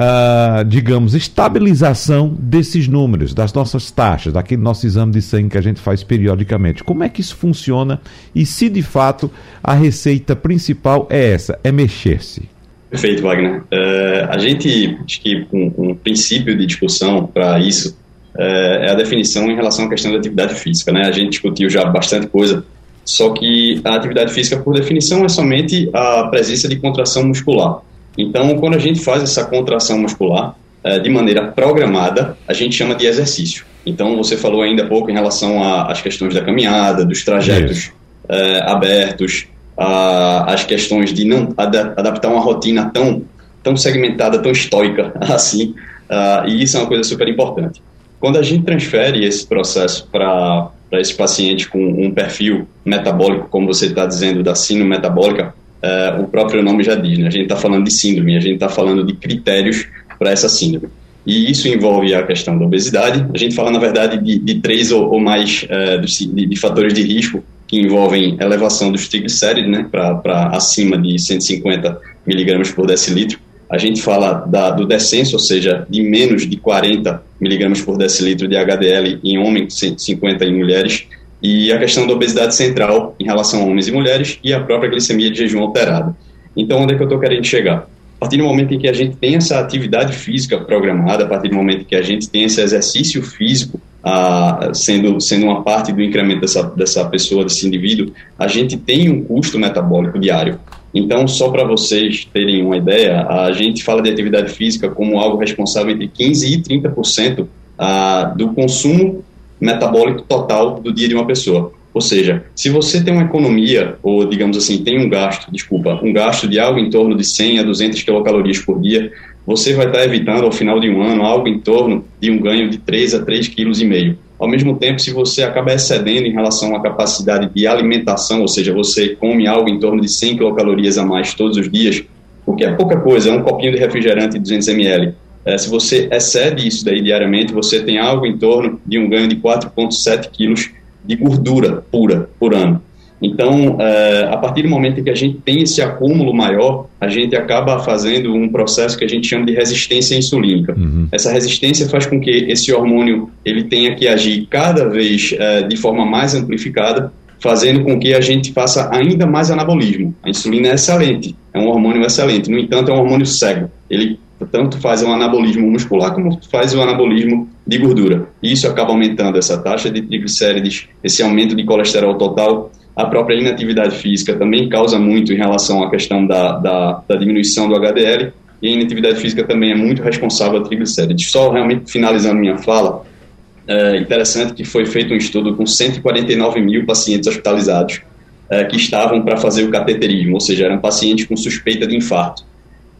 uh, digamos, estabilização desses números, das nossas taxas, daquele nosso exame de sangue que a gente faz periodicamente. Como é que isso funciona e se de fato a receita principal é essa, é mexer-se? Perfeito, Wagner. Uh, a gente, acho que um, um princípio de discussão para isso uh, é a definição em relação à questão da atividade física. Né? A gente discutiu já bastante coisa, só que a atividade física, por definição, é somente a presença de contração muscular. Então, quando a gente faz essa contração muscular é, de maneira programada, a gente chama de exercício. Então, você falou ainda há pouco em relação às questões da caminhada, dos trajetos é, abertos, a, as questões de não ad, adaptar uma rotina tão, tão segmentada, tão estoica assim, uh, e isso é uma coisa super importante. Quando a gente transfere esse processo para esse paciente com um perfil metabólico, como você está dizendo, da síndrome metabólica, uh, o próprio nome já diz, né? a gente está falando de síndrome, a gente está falando de critérios para essa síndrome. E isso envolve a questão da obesidade. A gente fala, na verdade, de, de três ou, ou mais uh, de, de, fatores de risco que envolvem elevação dos triglicéridos, né, para acima de 150 miligramas por decilitro. A gente fala da, do descenso, ou seja, de menos de 40 miligramas por decilitro de HDL em homens, 150 em mulheres e a questão da obesidade central em relação a homens e mulheres e a própria glicemia de jejum alterada. Então, onde é que eu estou querendo chegar? A partir do momento em que a gente tem essa atividade física programada, a partir do momento em que a gente tem esse exercício físico ah, sendo, sendo uma parte do incremento dessa, dessa pessoa, desse indivíduo, a gente tem um custo metabólico diário. Então, só para vocês terem uma ideia, a gente fala de atividade física como algo responsável entre 15% e 30% ah, do consumo metabólico total do dia de uma pessoa. Ou seja, se você tem uma economia, ou digamos assim, tem um gasto, desculpa, um gasto de algo em torno de 100 a 200 quilocalorias por dia, você vai estar evitando ao final de um ano algo em torno de um ganho de 3 a 3,5 kg. Ao mesmo tempo, se você acaba excedendo em relação à capacidade de alimentação, ou seja, você come algo em torno de 100 quilocalorias a mais todos os dias, o que é pouca coisa, é um copinho de refrigerante de 200 ml, é, se você excede isso daí diariamente, você tem algo em torno de um ganho de 4,7 quilos de gordura pura por ano. Então, é, a partir do momento em que a gente tem esse acúmulo maior, a gente acaba fazendo um processo que a gente chama de resistência insulínica. Uhum. Essa resistência faz com que esse hormônio ele tenha que agir cada vez é, de forma mais amplificada, fazendo com que a gente faça ainda mais anabolismo. A insulina é excelente, é um hormônio excelente, no entanto, é um hormônio cego. Ele tanto faz um anabolismo muscular como faz o anabolismo de gordura. E isso acaba aumentando essa taxa de triglicérides, esse aumento de colesterol total. A própria inatividade física também causa muito em relação à questão da, da, da diminuição do HDL, e a inatividade física também é muito responsável a triglicérides. Só realmente finalizando minha fala, é interessante que foi feito um estudo com 149 mil pacientes hospitalizados é, que estavam para fazer o cateterismo, ou seja, eram pacientes com suspeita de infarto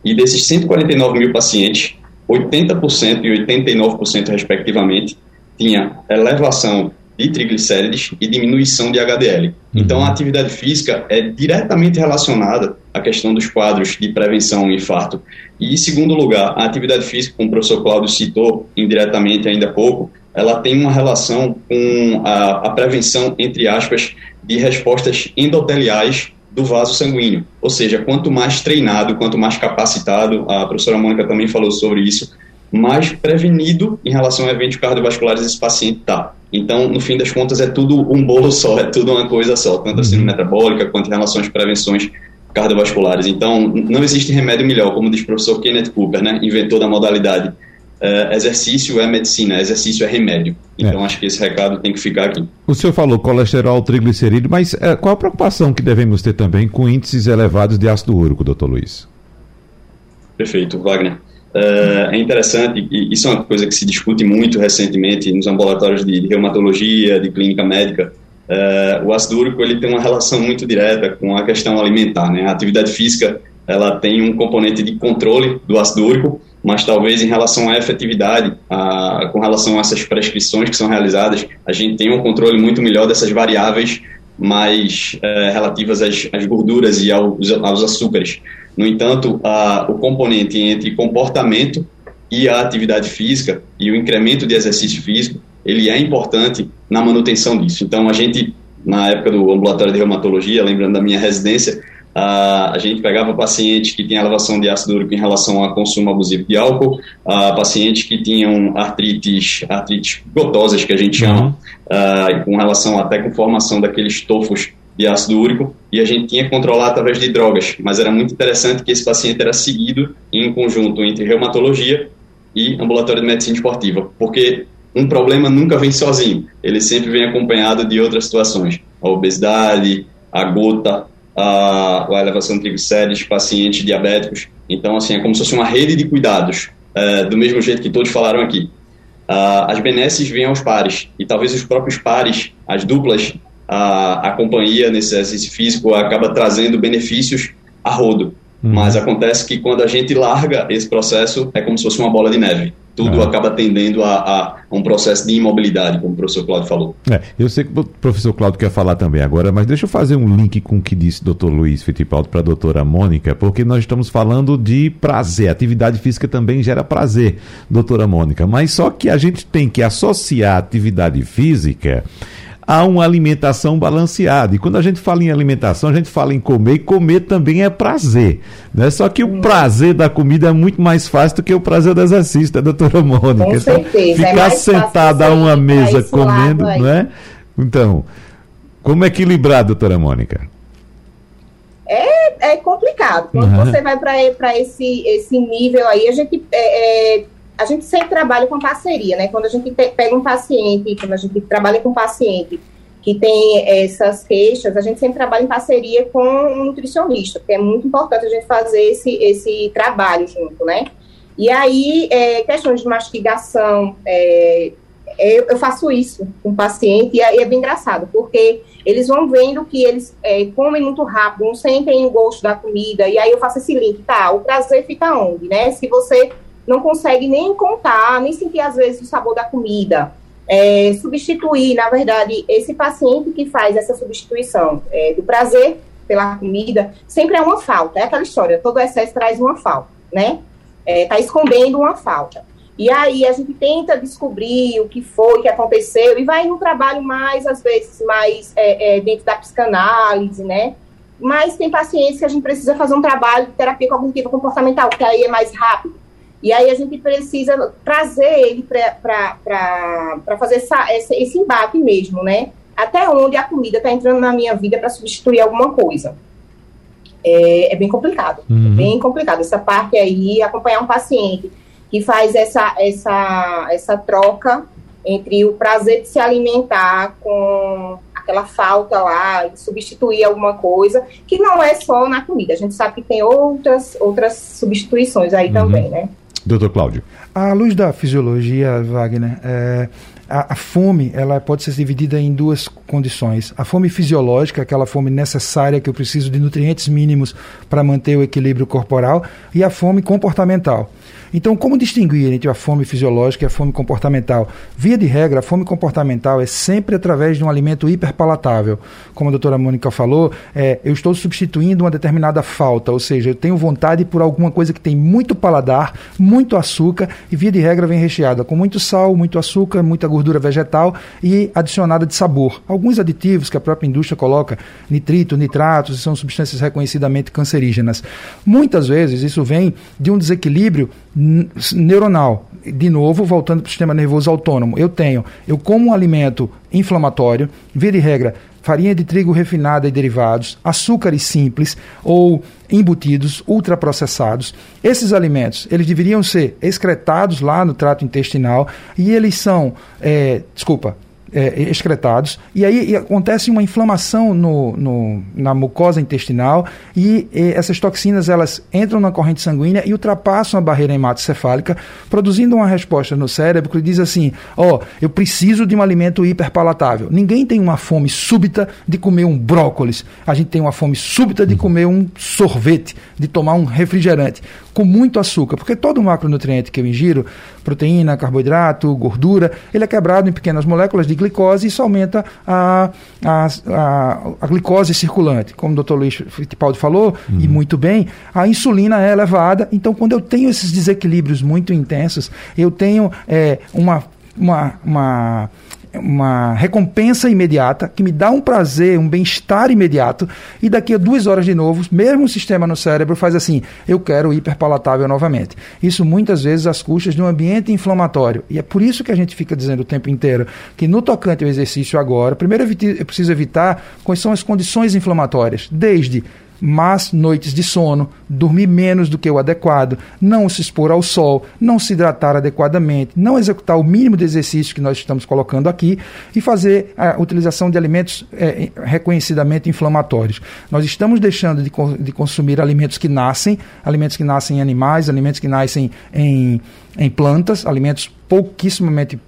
E desses 149 mil pacientes, 80% e 89%, respectivamente, tinha elevação de triglicérides e diminuição de HDL. Então, a uhum. atividade física é diretamente relacionada à questão dos quadros de prevenção ao infarto. E, em segundo lugar, a atividade física, como o professor Cláudio citou indiretamente ainda há pouco, ela tem uma relação com a, a prevenção, entre aspas, de respostas endoteliais do vaso sanguíneo. Ou seja, quanto mais treinado, quanto mais capacitado, a professora Mônica também falou sobre isso, mais prevenido em relação a eventos cardiovasculares esse paciente está. Então, no fim das contas, é tudo um bolo só, é tudo uma coisa só, tanto a síndrome uhum. metabólica quanto em relação às prevenções cardiovasculares. Então, não existe remédio melhor, como diz o professor Kenneth Cooper, né, inventor da modalidade. Uh, exercício é medicina, exercício é remédio. Então, é. acho que esse recado tem que ficar aqui. O senhor falou colesterol, triglicerídeo, mas uh, qual a preocupação que devemos ter também com índices elevados de ácido úrico, doutor Luiz? Perfeito, Wagner. Uh, é interessante, e isso é uma coisa que se discute muito recentemente nos ambulatórios de, de reumatologia, de clínica médica. O ácido úrico ele tem uma relação muito direta com a questão alimentar. Né? A atividade física ela tem um componente de controle do ácido úrico, mas talvez em relação à efetividade, a, com relação a essas prescrições que são realizadas, a gente tem um controle muito melhor dessas variáveis mais uh, relativas às, às, gorduras e aos, aos açúcares. No entanto, a, o componente entre comportamento e a atividade física e o incremento de exercício físico, ele é importante na manutenção disso. Então, a gente, na época do ambulatório de reumatologia, lembrando da minha residência, a, a gente pegava pacientes que tinham elevação de ácido úrico em relação ao consumo abusivo de álcool, a pacientes que tinham artrites, artrites gotosas, que a gente chama, uhum. com relação até com formação daqueles tofos de ácido úrico e a gente tinha que controlar através de drogas, mas era muito interessante que esse paciente era seguido em conjunto entre reumatologia e ambulatório de medicina esportiva, porque um problema nunca vem sozinho, ele sempre vem acompanhado de outras situações, a obesidade, a gota, a, a elevação de triglicérides, pacientes diabéticos, então assim, é como se fosse uma rede de cuidados, é, do mesmo jeito que todos falaram aqui. Uh, as benesses vêm aos pares, e talvez os próprios pares, as duplas, a, a companhia nesse exercício físico acaba trazendo benefícios a rodo. Uhum. Mas acontece que quando a gente larga esse processo, é como se fosse uma bola de neve. Tudo uhum. acaba tendendo a, a, um processo de imobilidade, como o professor Cláudio falou. É, eu sei que o professor Cláudio quer falar também agora, mas deixa eu fazer um link com o que disse o doutor Luiz Fittipaldi para a doutora Mônica, porque nós estamos falando de prazer. Atividade física também gera prazer, doutora Mônica. Mas só que a gente tem que associar a atividade física a uma alimentação balanceada. E quando a gente fala em alimentação, a gente fala em comer, e comer também é prazer. Né? Só que o prazer da comida é muito mais fácil do que o prazer do exercício, da doutora Mônica. Com então, certeza. É ficar é sentada a uma mesa comendo, não é? Então, como equilibrar, doutora Mônica? É, é complicado. Quando uhum. você vai para esse, esse nível aí, a gente é, é a gente sempre trabalha com parceria, né? Quando a gente pega um paciente, quando a gente trabalha com um paciente que tem essas queixas, a gente sempre trabalha em parceria com um nutricionista, porque é muito importante a gente fazer esse, esse trabalho junto, né? E aí, é, questões de mastigação, é, eu, eu, faço isso com o paciente e aí é bem engraçado, porque eles vão vendo que eles é, comem muito rápido, não sentem o gosto da comida, e aí eu faço esse link, tá, o prazer fica onde, né? Se você não consegue nem contar, nem sentir às vezes o sabor da comida. É, substituir, na verdade, esse paciente que faz essa substituição é, do prazer pela comida, sempre é uma falta. É aquela história, todo excesso traz uma falta, né? Está é, escondendo uma falta. E aí a gente tenta descobrir o que foi, o que aconteceu, e vai no trabalho mais, às vezes, mais é, é, dentro da psicanálise, né? Mas tem pacientes que a gente precisa fazer um trabalho de terapia cognitiva comportamental, que aí é mais rápido. E aí a gente precisa trazer ele para fazer essa, esse, esse embate mesmo, né? Até onde a comida está entrando na minha vida para substituir alguma coisa. É, é bem complicado, uhum. bem complicado. Essa parte aí, acompanhar um paciente que faz essa, essa, essa troca entre o prazer de se alimentar com aquela falta lá, de substituir alguma coisa, que não é só na comida. A gente sabe que tem outras, outras substituições aí uhum. também, né? Doutor Cláudio. À luz da fisiologia, Wagner, é, a, a, fome ela pode ser dividida em duas condições. A fome fisiológica, aquela fome necessária que eu preciso de nutrientes mínimos para manter o equilíbrio corporal, e a fome comportamental. Então, como distinguir entre a fome fisiológica e a fome comportamental? Via de regra, a fome comportamental é sempre através de um alimento hiperpalatável. Como a doutora Mônica falou, é, eu estou substituindo uma determinada falta, ou seja, eu tenho vontade por alguma coisa que tem muito paladar, muito açúcar, e via de regra vem recheada com muito sal, muito açúcar, muita gordura vegetal e adicionada de sabor. Alguns aditivos que a própria indústria coloca, nitrito, nitratos, são substâncias reconhecidamente cancerígenas. Muitas vezes isso vem de um desequilíbrio neuronal. De novo, voltando para o sistema nervoso autônomo. Eu tenho, eu como um alimento inflamatório, via de regra, farinha de trigo refinada e derivados, açúcares simples ou embutidos, ultraprocessados. Esses alimentos, eles deveriam ser excretados lá no trato intestinal e eles são, é, desculpa, é, excretados, e aí e acontece uma inflamação no, no, na mucosa intestinal, e, e, essas toxinas elas entram na corrente sanguínea e ultrapassam a barreira hematocefálica, produzindo uma resposta no cérebro que diz assim: ó, oh, eu preciso de um alimento hiperpalatável. Ninguém tem uma fome súbita de comer um brócolis, a gente tem uma fome súbita de comer um sorvete, de tomar um refrigerante com muito açúcar, porque todo macronutriente que eu ingiro, proteína, carboidrato, gordura, ele é quebrado em pequenas moléculas de glicose e isso aumenta a, a, a, a glicose circulante. Como o doutor Luiz Fittipaldi falou, uhum. e muito bem, a insulina é elevada, então quando eu tenho esses desequilíbrios muito intensos, eu tenho é, uma, uma, uma uma recompensa imediata, que me dá um prazer, um bem-estar imediato, e daqui a duas horas de novo, mesmo o sistema no cérebro faz assim: eu quero hiperpalatável novamente. Isso muitas vezes às custas de um ambiente inflamatório. E é por isso que a gente fica dizendo o tempo inteiro que no tocante ao exercício agora, primeiro eu preciso evitar quais são as condições inflamatórias, desde más noites de sono, dormir menos do que o adequado, não se expor ao sol, não se hidratar adequadamente, não executar o mínimo de exercício que nós estamos colocando aqui e fazer a utilização de alimentos é, reconhecidamente inflamatórios. Nós estamos deixando de, de consumir alimentos que nascem, alimentos que nascem em animais, alimentos que nascem em, em plantas, alimentos pouquíssimamente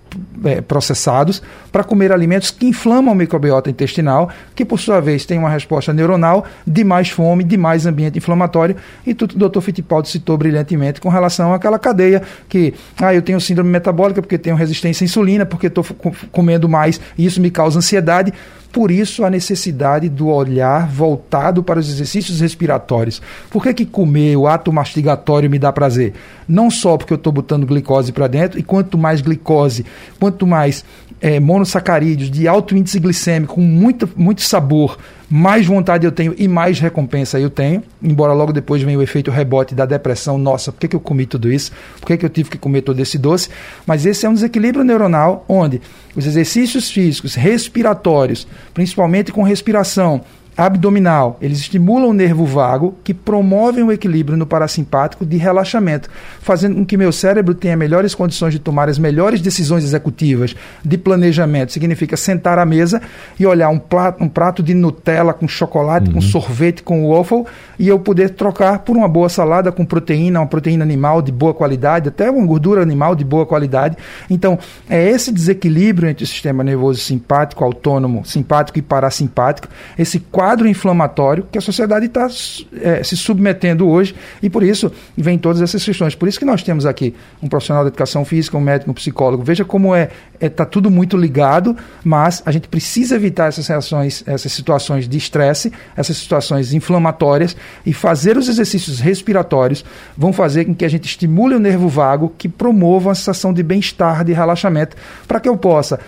é, processados para comer alimentos que inflamam a microbiota intestinal, que por sua vez tem uma resposta neuronal de mais fome, de mais ambiente inflamatório. E tudo o Dr. Fittipaldi citou brilhantemente com relação àquela cadeia que, ah, eu tenho síndrome metabólica porque tenho resistência à insulina, porque estou comendo mais e isso me causa ansiedade. Por isso, a necessidade do olhar voltado para os exercícios respiratórios. Por que, que comer, o ato mastigatório, me dá prazer? Não só porque eu estou botando glicose para dentro, e quanto mais glicose, quanto mais é, monossacarídeos de alto índice glicêmico, com muito, muito sabor, mais vontade eu tenho e mais recompensa eu tenho. Embora logo depois venha o efeito rebote da depressão. Nossa, por que, que eu comi tudo isso? Por que, que eu tive que comer todo esse doce? Mas esse é um desequilíbrio neuronal onde os exercícios físicos respiratórios, principalmente com respiração, abdominal, eles estimulam o nervo vago, que promovem o equilíbrio no parasimpático de relaxamento, fazendo com que meu cérebro tenha melhores condições de tomar as melhores decisões executivas de planejamento. Significa sentar à mesa e olhar um prato, um prato de Nutella com chocolate, uhum. com sorvete, com waffle, e eu poder trocar por uma boa salada com proteína, uma proteína animal de boa qualidade, até uma gordura animal de boa qualidade. Então, é esse desequilíbrio entre o sistema nervoso simpático, autônomo, simpático e parasimpático, esse quadro inflamatório que a sociedade está é, se submetendo hoje e por isso vem todas essas questões. Por isso que nós temos aqui um profissional de educação física, um médico, um psicólogo. Veja como é está é, tá tudo muito ligado, mas a gente precisa evitar essas reações, essas situações de estresse, essas situações inflamatórias e fazer os exercícios respiratórios vão fazer com que a gente estimule o nervo vago que promova uma sensação de bem-estar, de relaxamento, para que eu possa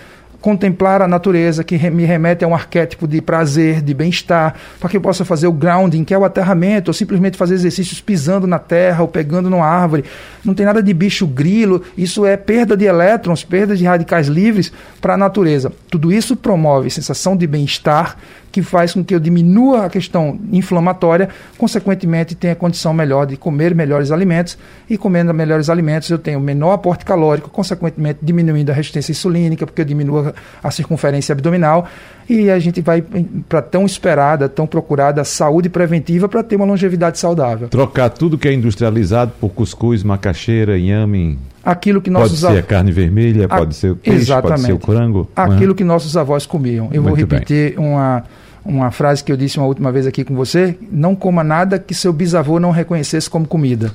contemplar a natureza, que me remete a um arquétipo de prazer, de bem-estar, para que eu possa fazer o grounding, que é o aterramento, ou simplesmente fazer exercícios pisando na terra ou pegando numa árvore. Não tem nada de bicho grilo, isso é perda de elétrons, perda de radicais livres para a natureza. Tudo isso promove sensação de bem-estar, que faz com que eu diminua a questão inflamatória, consequentemente tenha condição melhor de comer melhores alimentos e comendo melhores alimentos eu tenho menor aporte calórico, consequentemente diminuindo a resistência insulínica, porque eu diminuo a circunferência abdominal e a gente vai para tão esperada, tão procurada saúde preventiva para ter uma longevidade saudável. Trocar tudo que é industrializado por cuscuz, macaxeira, inhame, aquilo que nossos Pode ser a carne vermelha, a... pode ser o peixe, Exatamente. pode ser o frango. Aquilo uhum. que nossos avós comiam. Eu Muito vou repetir uma, uma frase que eu disse uma última vez aqui com você: não coma nada que seu bisavô não reconhecesse como comida.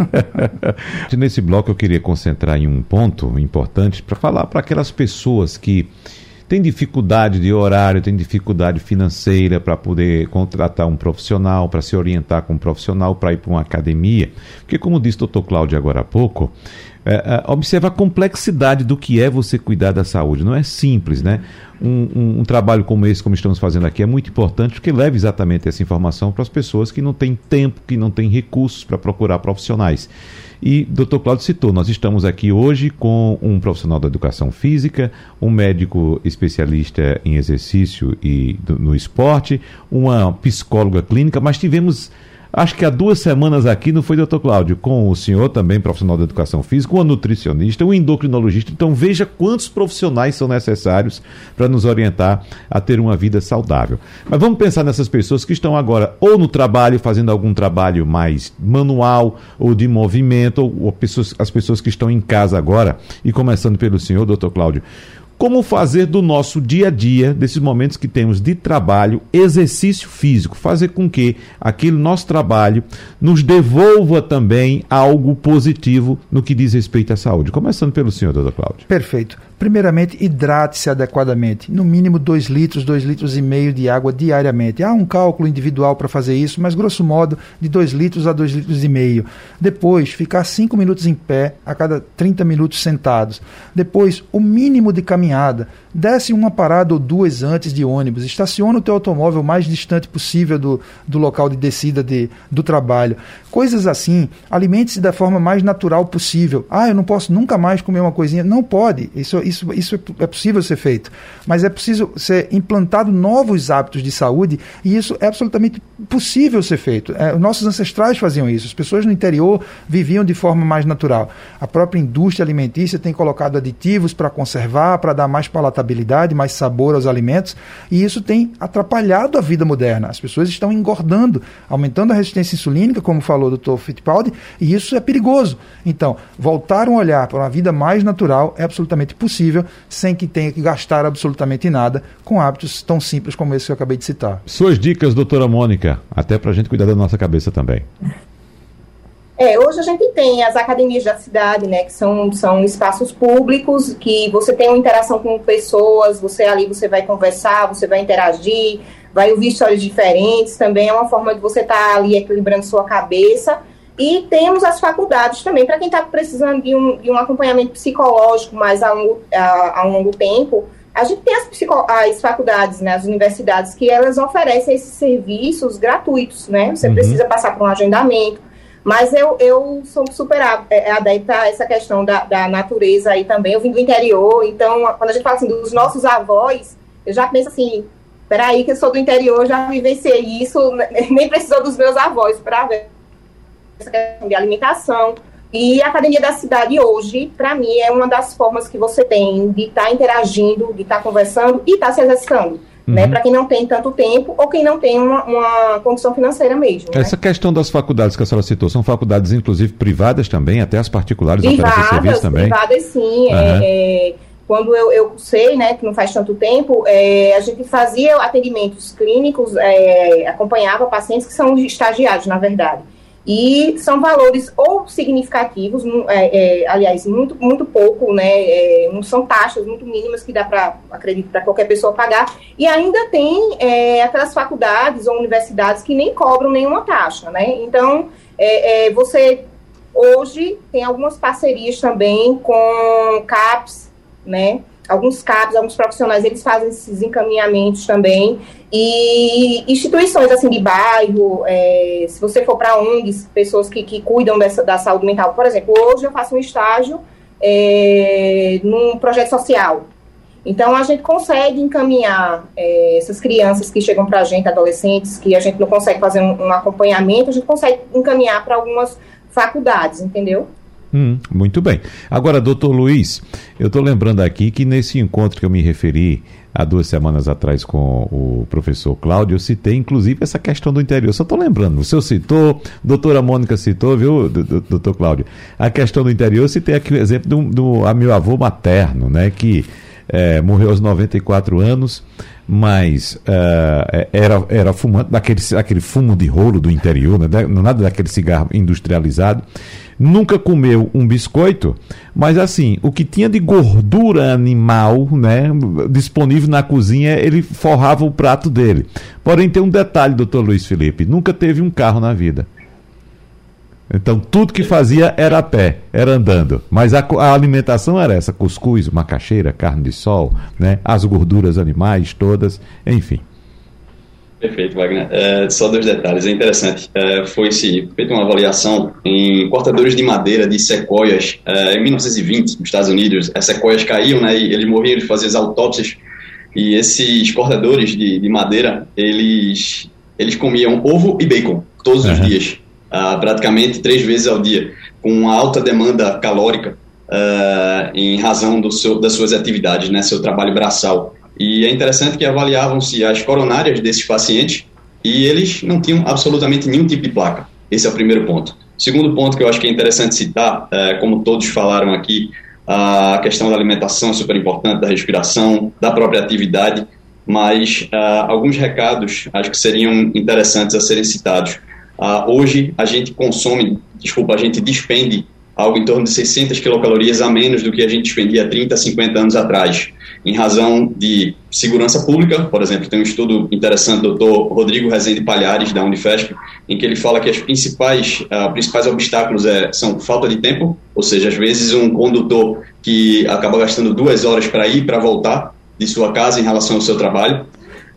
Nesse bloco eu queria concentrar em um ponto importante para falar para aquelas pessoas que têm dificuldade de horário, têm dificuldade financeira para poder contratar um profissional, para se orientar com um profissional, para ir para uma academia. Porque, como disse o doutor Cláudio agora há pouco, é, é, observa a complexidade do que é você cuidar da saúde. Não é simples, né? Um, um, um, trabalho como esse, como estamos fazendo aqui, é muito importante porque leva exatamente essa informação para as pessoas que não têm tempo, que não têm recursos para procurar profissionais. E Dr. Cláudio citou, nós estamos aqui hoje com um profissional da educação física, um médico especialista em exercício e do, no esporte, uma psicóloga clínica, mas tivemos Acho que há duas semanas aqui, não foi, doutor Cláudio, com o senhor também, profissional da educação física, uma nutricionista, um endocrinologista. Então veja quantos profissionais são necessários para nos orientar a ter uma vida saudável. Mas vamos pensar nessas pessoas que estão agora ou no trabalho, fazendo algum trabalho mais manual ou de movimento, ou, ou pessoas, as pessoas que estão em casa agora, e começando pelo senhor, doutor Cláudio como fazer do nosso dia a dia, desses momentos que temos de trabalho, exercício físico, fazer com que aquele nosso trabalho nos devolva também algo positivo no que diz respeito à saúde. Começando pelo senhor, doutor Cláudio. Perfeito. Primeiramente, hidrate-se adequadamente. No mínimo 2 litros, 2 litros e meio de água diariamente. Há um cálculo individual para fazer isso, mas grosso modo, de 2 litros a 2 litros e meio. Depois, ficar 5 minutos em pé a cada 30 minutos sentados. Depois, o mínimo de caminhada. Desce uma parada ou duas antes de ônibus. Estaciona o teu automóvel o mais distante possível do, do local de descida de, do trabalho. Coisas assim. Alimente-se da forma mais natural possível. Ah, eu não posso nunca mais comer uma coisinha. Não pode. Isso, isso, isso é possível ser feito. Mas é preciso ser implantado novos hábitos de saúde e isso é absolutamente possível ser feito. É, nossos ancestrais faziam isso. As pessoas no interior viviam de forma mais natural. A própria indústria alimentícia tem colocado aditivos para conservar, para dar mais palatabilidade, mais sabor aos alimentos e isso tem atrapalhado a vida moderna. As pessoas estão engordando, aumentando a resistência insulínica, como falou o Dr. Fittipaldi, e isso é perigoso. Então, voltar um olhar para uma vida mais natural é absolutamente possível possível, sem que tenha que gastar absolutamente nada, com hábitos tão simples como esse que eu acabei de citar. Suas dicas, doutora Mônica, até para a gente cuidar da nossa cabeça também. É, hoje a gente tem as academias da cidade, né, que são, são espaços públicos, que você tem uma interação com pessoas, você ali você vai conversar, você vai interagir, vai ouvir histórias diferentes, também é uma forma de você estar tá ali equilibrando sua cabeça e temos as faculdades também, para quem está precisando de um, de um acompanhamento psicológico mais a longo, a, a longo tempo, a gente tem as, as faculdades, né, as universidades, que elas oferecem esses serviços gratuitos, né? Você uhum. precisa passar por um agendamento. Mas eu, eu sou super é, adepta a essa questão da, da natureza aí também. Eu vim do interior, então, quando a gente fala assim dos nossos avós, eu já penso assim, peraí, que eu sou do interior, já vivenciei isso, nem precisou dos meus avós para ver essa questão de alimentação. E a Academia da Cidade hoje, para mim, é uma das formas que você tem de estar tá interagindo, de estar tá conversando e estar tá se exercitando. Né, uhum. Né, para quem não tem tanto tempo ou quem não tem uma, uma condição financeira mesmo. Né? Essa né? questão das faculdades que a senhora citou, são faculdades inclusive privadas também, até as particulares privadas, oferecem serviço também? Privadas sim, uhum. é, é, quando eu, eu sei, né, que não faz tanto tempo, é, a gente fazia atendimentos clínicos, é, acompanhava pacientes que são estagiários, na verdade. E são valores ou significativos, é, é, aliás, muito, muito pouco, né? É, não são taxas muito mínimas que dá para, acredito, para qualquer pessoa pagar. E ainda tem é, aquelas faculdades ou universidades que nem cobram nenhuma taxa, né? Então, você hoje tem algumas parcerias também com CAPS, né? alguns CAPs, alguns profissionais, eles fazem esses encaminhamentos também. E instituições assim de bairro, é, se você for para ONGs, pessoas que, que cuidam dessa, da saúde mental. Por exemplo, hoje eu faço um estágio é, num projeto social. Então, a gente consegue encaminhar é, essas crianças que chegam para a gente, adolescentes, que a gente não consegue fazer um, um acompanhamento, a gente consegue encaminhar para algumas faculdades, entendeu? Hum, muito bem. Agora, doutor Luiz, eu estou lembrando aqui que nesse encontro que eu me referi há duas semanas atrás com o professor Cláudio, eu citei inclusive essa questão do interior. Só estou lembrando, o senhor citou, doutora Mônica citou, viu, doutor Cláudio? A questão do interior, eu citei aqui o exemplo do, do meu avô materno, né, que é, morreu aos 94 anos, mas uh, era, era fumante daquele, daquele fumo de rolo do interior, né, nada daquele cigarro industrializado nunca comeu um biscoito, mas assim, o que tinha de gordura animal, né, disponível na cozinha, ele forrava o prato dele. Porém, tem um detalhe, doutor Luiz Felipe, nunca teve um carro na vida. Então, tudo que fazia era a pé, era andando. Mas a, a, alimentação era essa: cuscuz, macaxeira, carne de sol, né? as gorduras animais todas, enfim. Perfeito, Wagner. É, só dois detalhes, é interessante. É, foi se feita uma avaliação em cortadores de madeira de sequoias é, em 1920, nos Estados Unidos. As sequoias caíam, né, e eles morriam, eles faziam as autópsias. E esses cortadores de, de madeira, eles, eles comiam ovo e bacon todos uhum. os dias, uh, praticamente três vezes ao dia, com uma alta demanda calórica uh, em razão do seu, das suas atividades, né, seu trabalho braçal. E é interessante que avaliavam-se as coronárias desses pacientes e eles não tinham absolutamente nenhum tipo de placa. Esse é o primeiro ponto. Segundo ponto que eu acho que é interessante citar, é, como todos falaram aqui, a questão da alimentação é super importante, da respiração, da própria atividade, mas uh, alguns recados acho que seriam interessantes a serem citados. Uh, hoje a gente consome, desculpa, a gente despende algo em torno de 600 quilocalorias a menos do que a gente despendia 30, 50 anos atrás em razão de segurança pública, por exemplo, tem um estudo interessante do Dr. Rodrigo Rezende Palhares, da Unifesp, em que ele fala que os principais, uh, principais obstáculos é, são falta de tempo, ou seja, às vezes um condutor que acaba gastando duas horas para ir para voltar de sua casa em relação ao seu trabalho,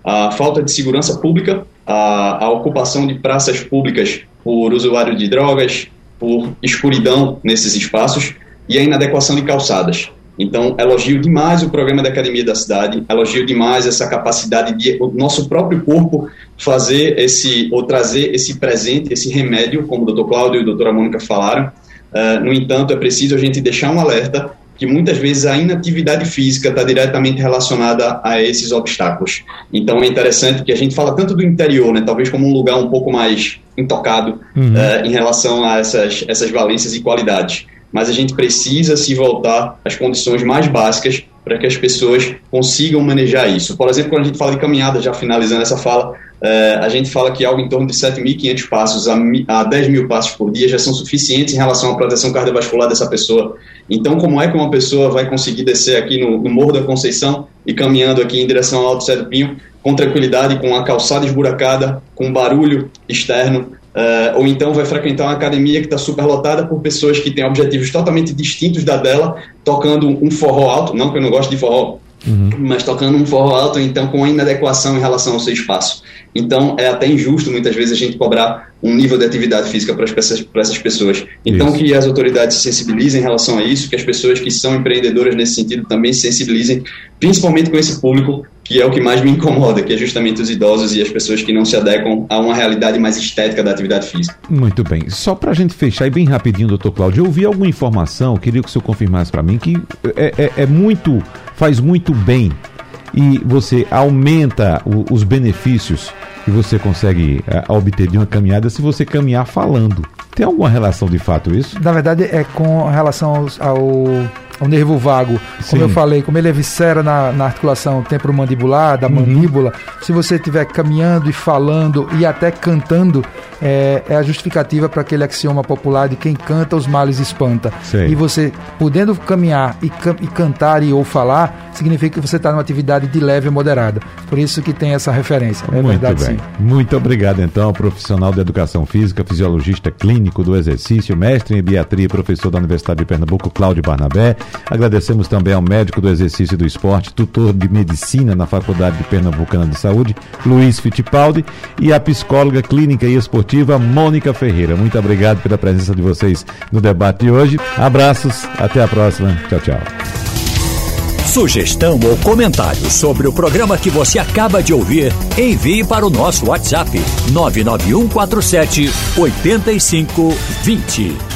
a falta de segurança pública, a, a ocupação de praças públicas por usuário de drogas, por escuridão nesses espaços e a inadequação de calçadas. Então, elogio demais o programa da Academia da Cidade, elogio demais essa capacidade de o nosso próprio corpo fazer esse, ou trazer esse presente, esse remédio, como o Dr. Cláudio e a doutora Mônica falaram. Uh, no entanto, é preciso a gente deixar um alerta que muitas vezes a inatividade física está diretamente relacionada a esses obstáculos. Então, é interessante que a gente fala tanto do interior, né, talvez como um lugar um pouco mais intocado uhum. uh, em relação a essas, essas valências e qualidades mas a gente precisa se voltar às condições mais básicas para que as pessoas consigam manejar isso. Por exemplo, quando a gente fala de caminhada, já finalizando essa fala, é, a gente fala que algo em torno de 7.500 passos a, a 10 mil passos por dia já são suficientes em relação à proteção cardiovascular dessa pessoa. Então, como é que uma pessoa vai conseguir descer aqui no, no Morro da Conceição e caminhando aqui em direção ao Alto Cé do Pinho com tranquilidade, com a calçada esburacada, com barulho externo, Uh, ou então vai frequentar uma academia que está superlotada por pessoas que têm objetivos totalmente distintos da dela, tocando um forró alto, não que eu não gosto de forró, uhum. mas tocando um forró alto, então com inadequação em relação ao seu espaço. Então é até injusto muitas vezes a gente cobrar um nível de atividade física para, essas, essas pessoas. Então isso. que as autoridades se sensibilizem em relação a isso, que as pessoas que são empreendedoras nesse sentido também se sensibilizem, principalmente com esse público que é o que mais me incomoda, que é justamente os idosos e as pessoas que não se adequam a uma realidade mais estética da atividade física. Muito bem. Só para a gente fechar e bem rapidinho, doutor Cláudio, eu ouvi alguma informação, queria que o senhor confirmasse para mim, que é, é, é, muito, faz muito bem e você aumenta o, os benefícios que você consegue é, obter de uma caminhada se você caminhar falando. Tem alguma relação de fato isso? Na verdade, é com relação ao, ao o nervo vago, como Sim. eu falei, como ele é viscera na, na articulação temporomandibular, da uhum. mandíbula, se você estiver caminhando e falando e até cantando, é, é a justificativa para aquele axioma popular de quem canta os males espanta. Sei. E você podendo caminhar e, e cantar e ou falar, significa que você está numa atividade de leve e moderada. Por isso que tem essa referência. É Muito verdade, bem. Sim. Muito obrigado, então, profissional de educação física, fisiologista clínico do exercício, mestre em biatria e professor da Universidade de Pernambuco, Cláudio Barnabé. Agradecemos também ao médico do exercício e do esporte, tutor de medicina na Faculdade de Pernambucana de Saúde, Luiz Fittipaldi, e a psicóloga clínica e esportiva, Mônica Ferreira. Muito obrigado pela presença de vocês no debate de hoje. Abraços, até a próxima. Tchau, tchau. Sugestão ou comentário sobre o programa que você acaba de ouvir, envie para o nosso WhatsApp 99147 8520.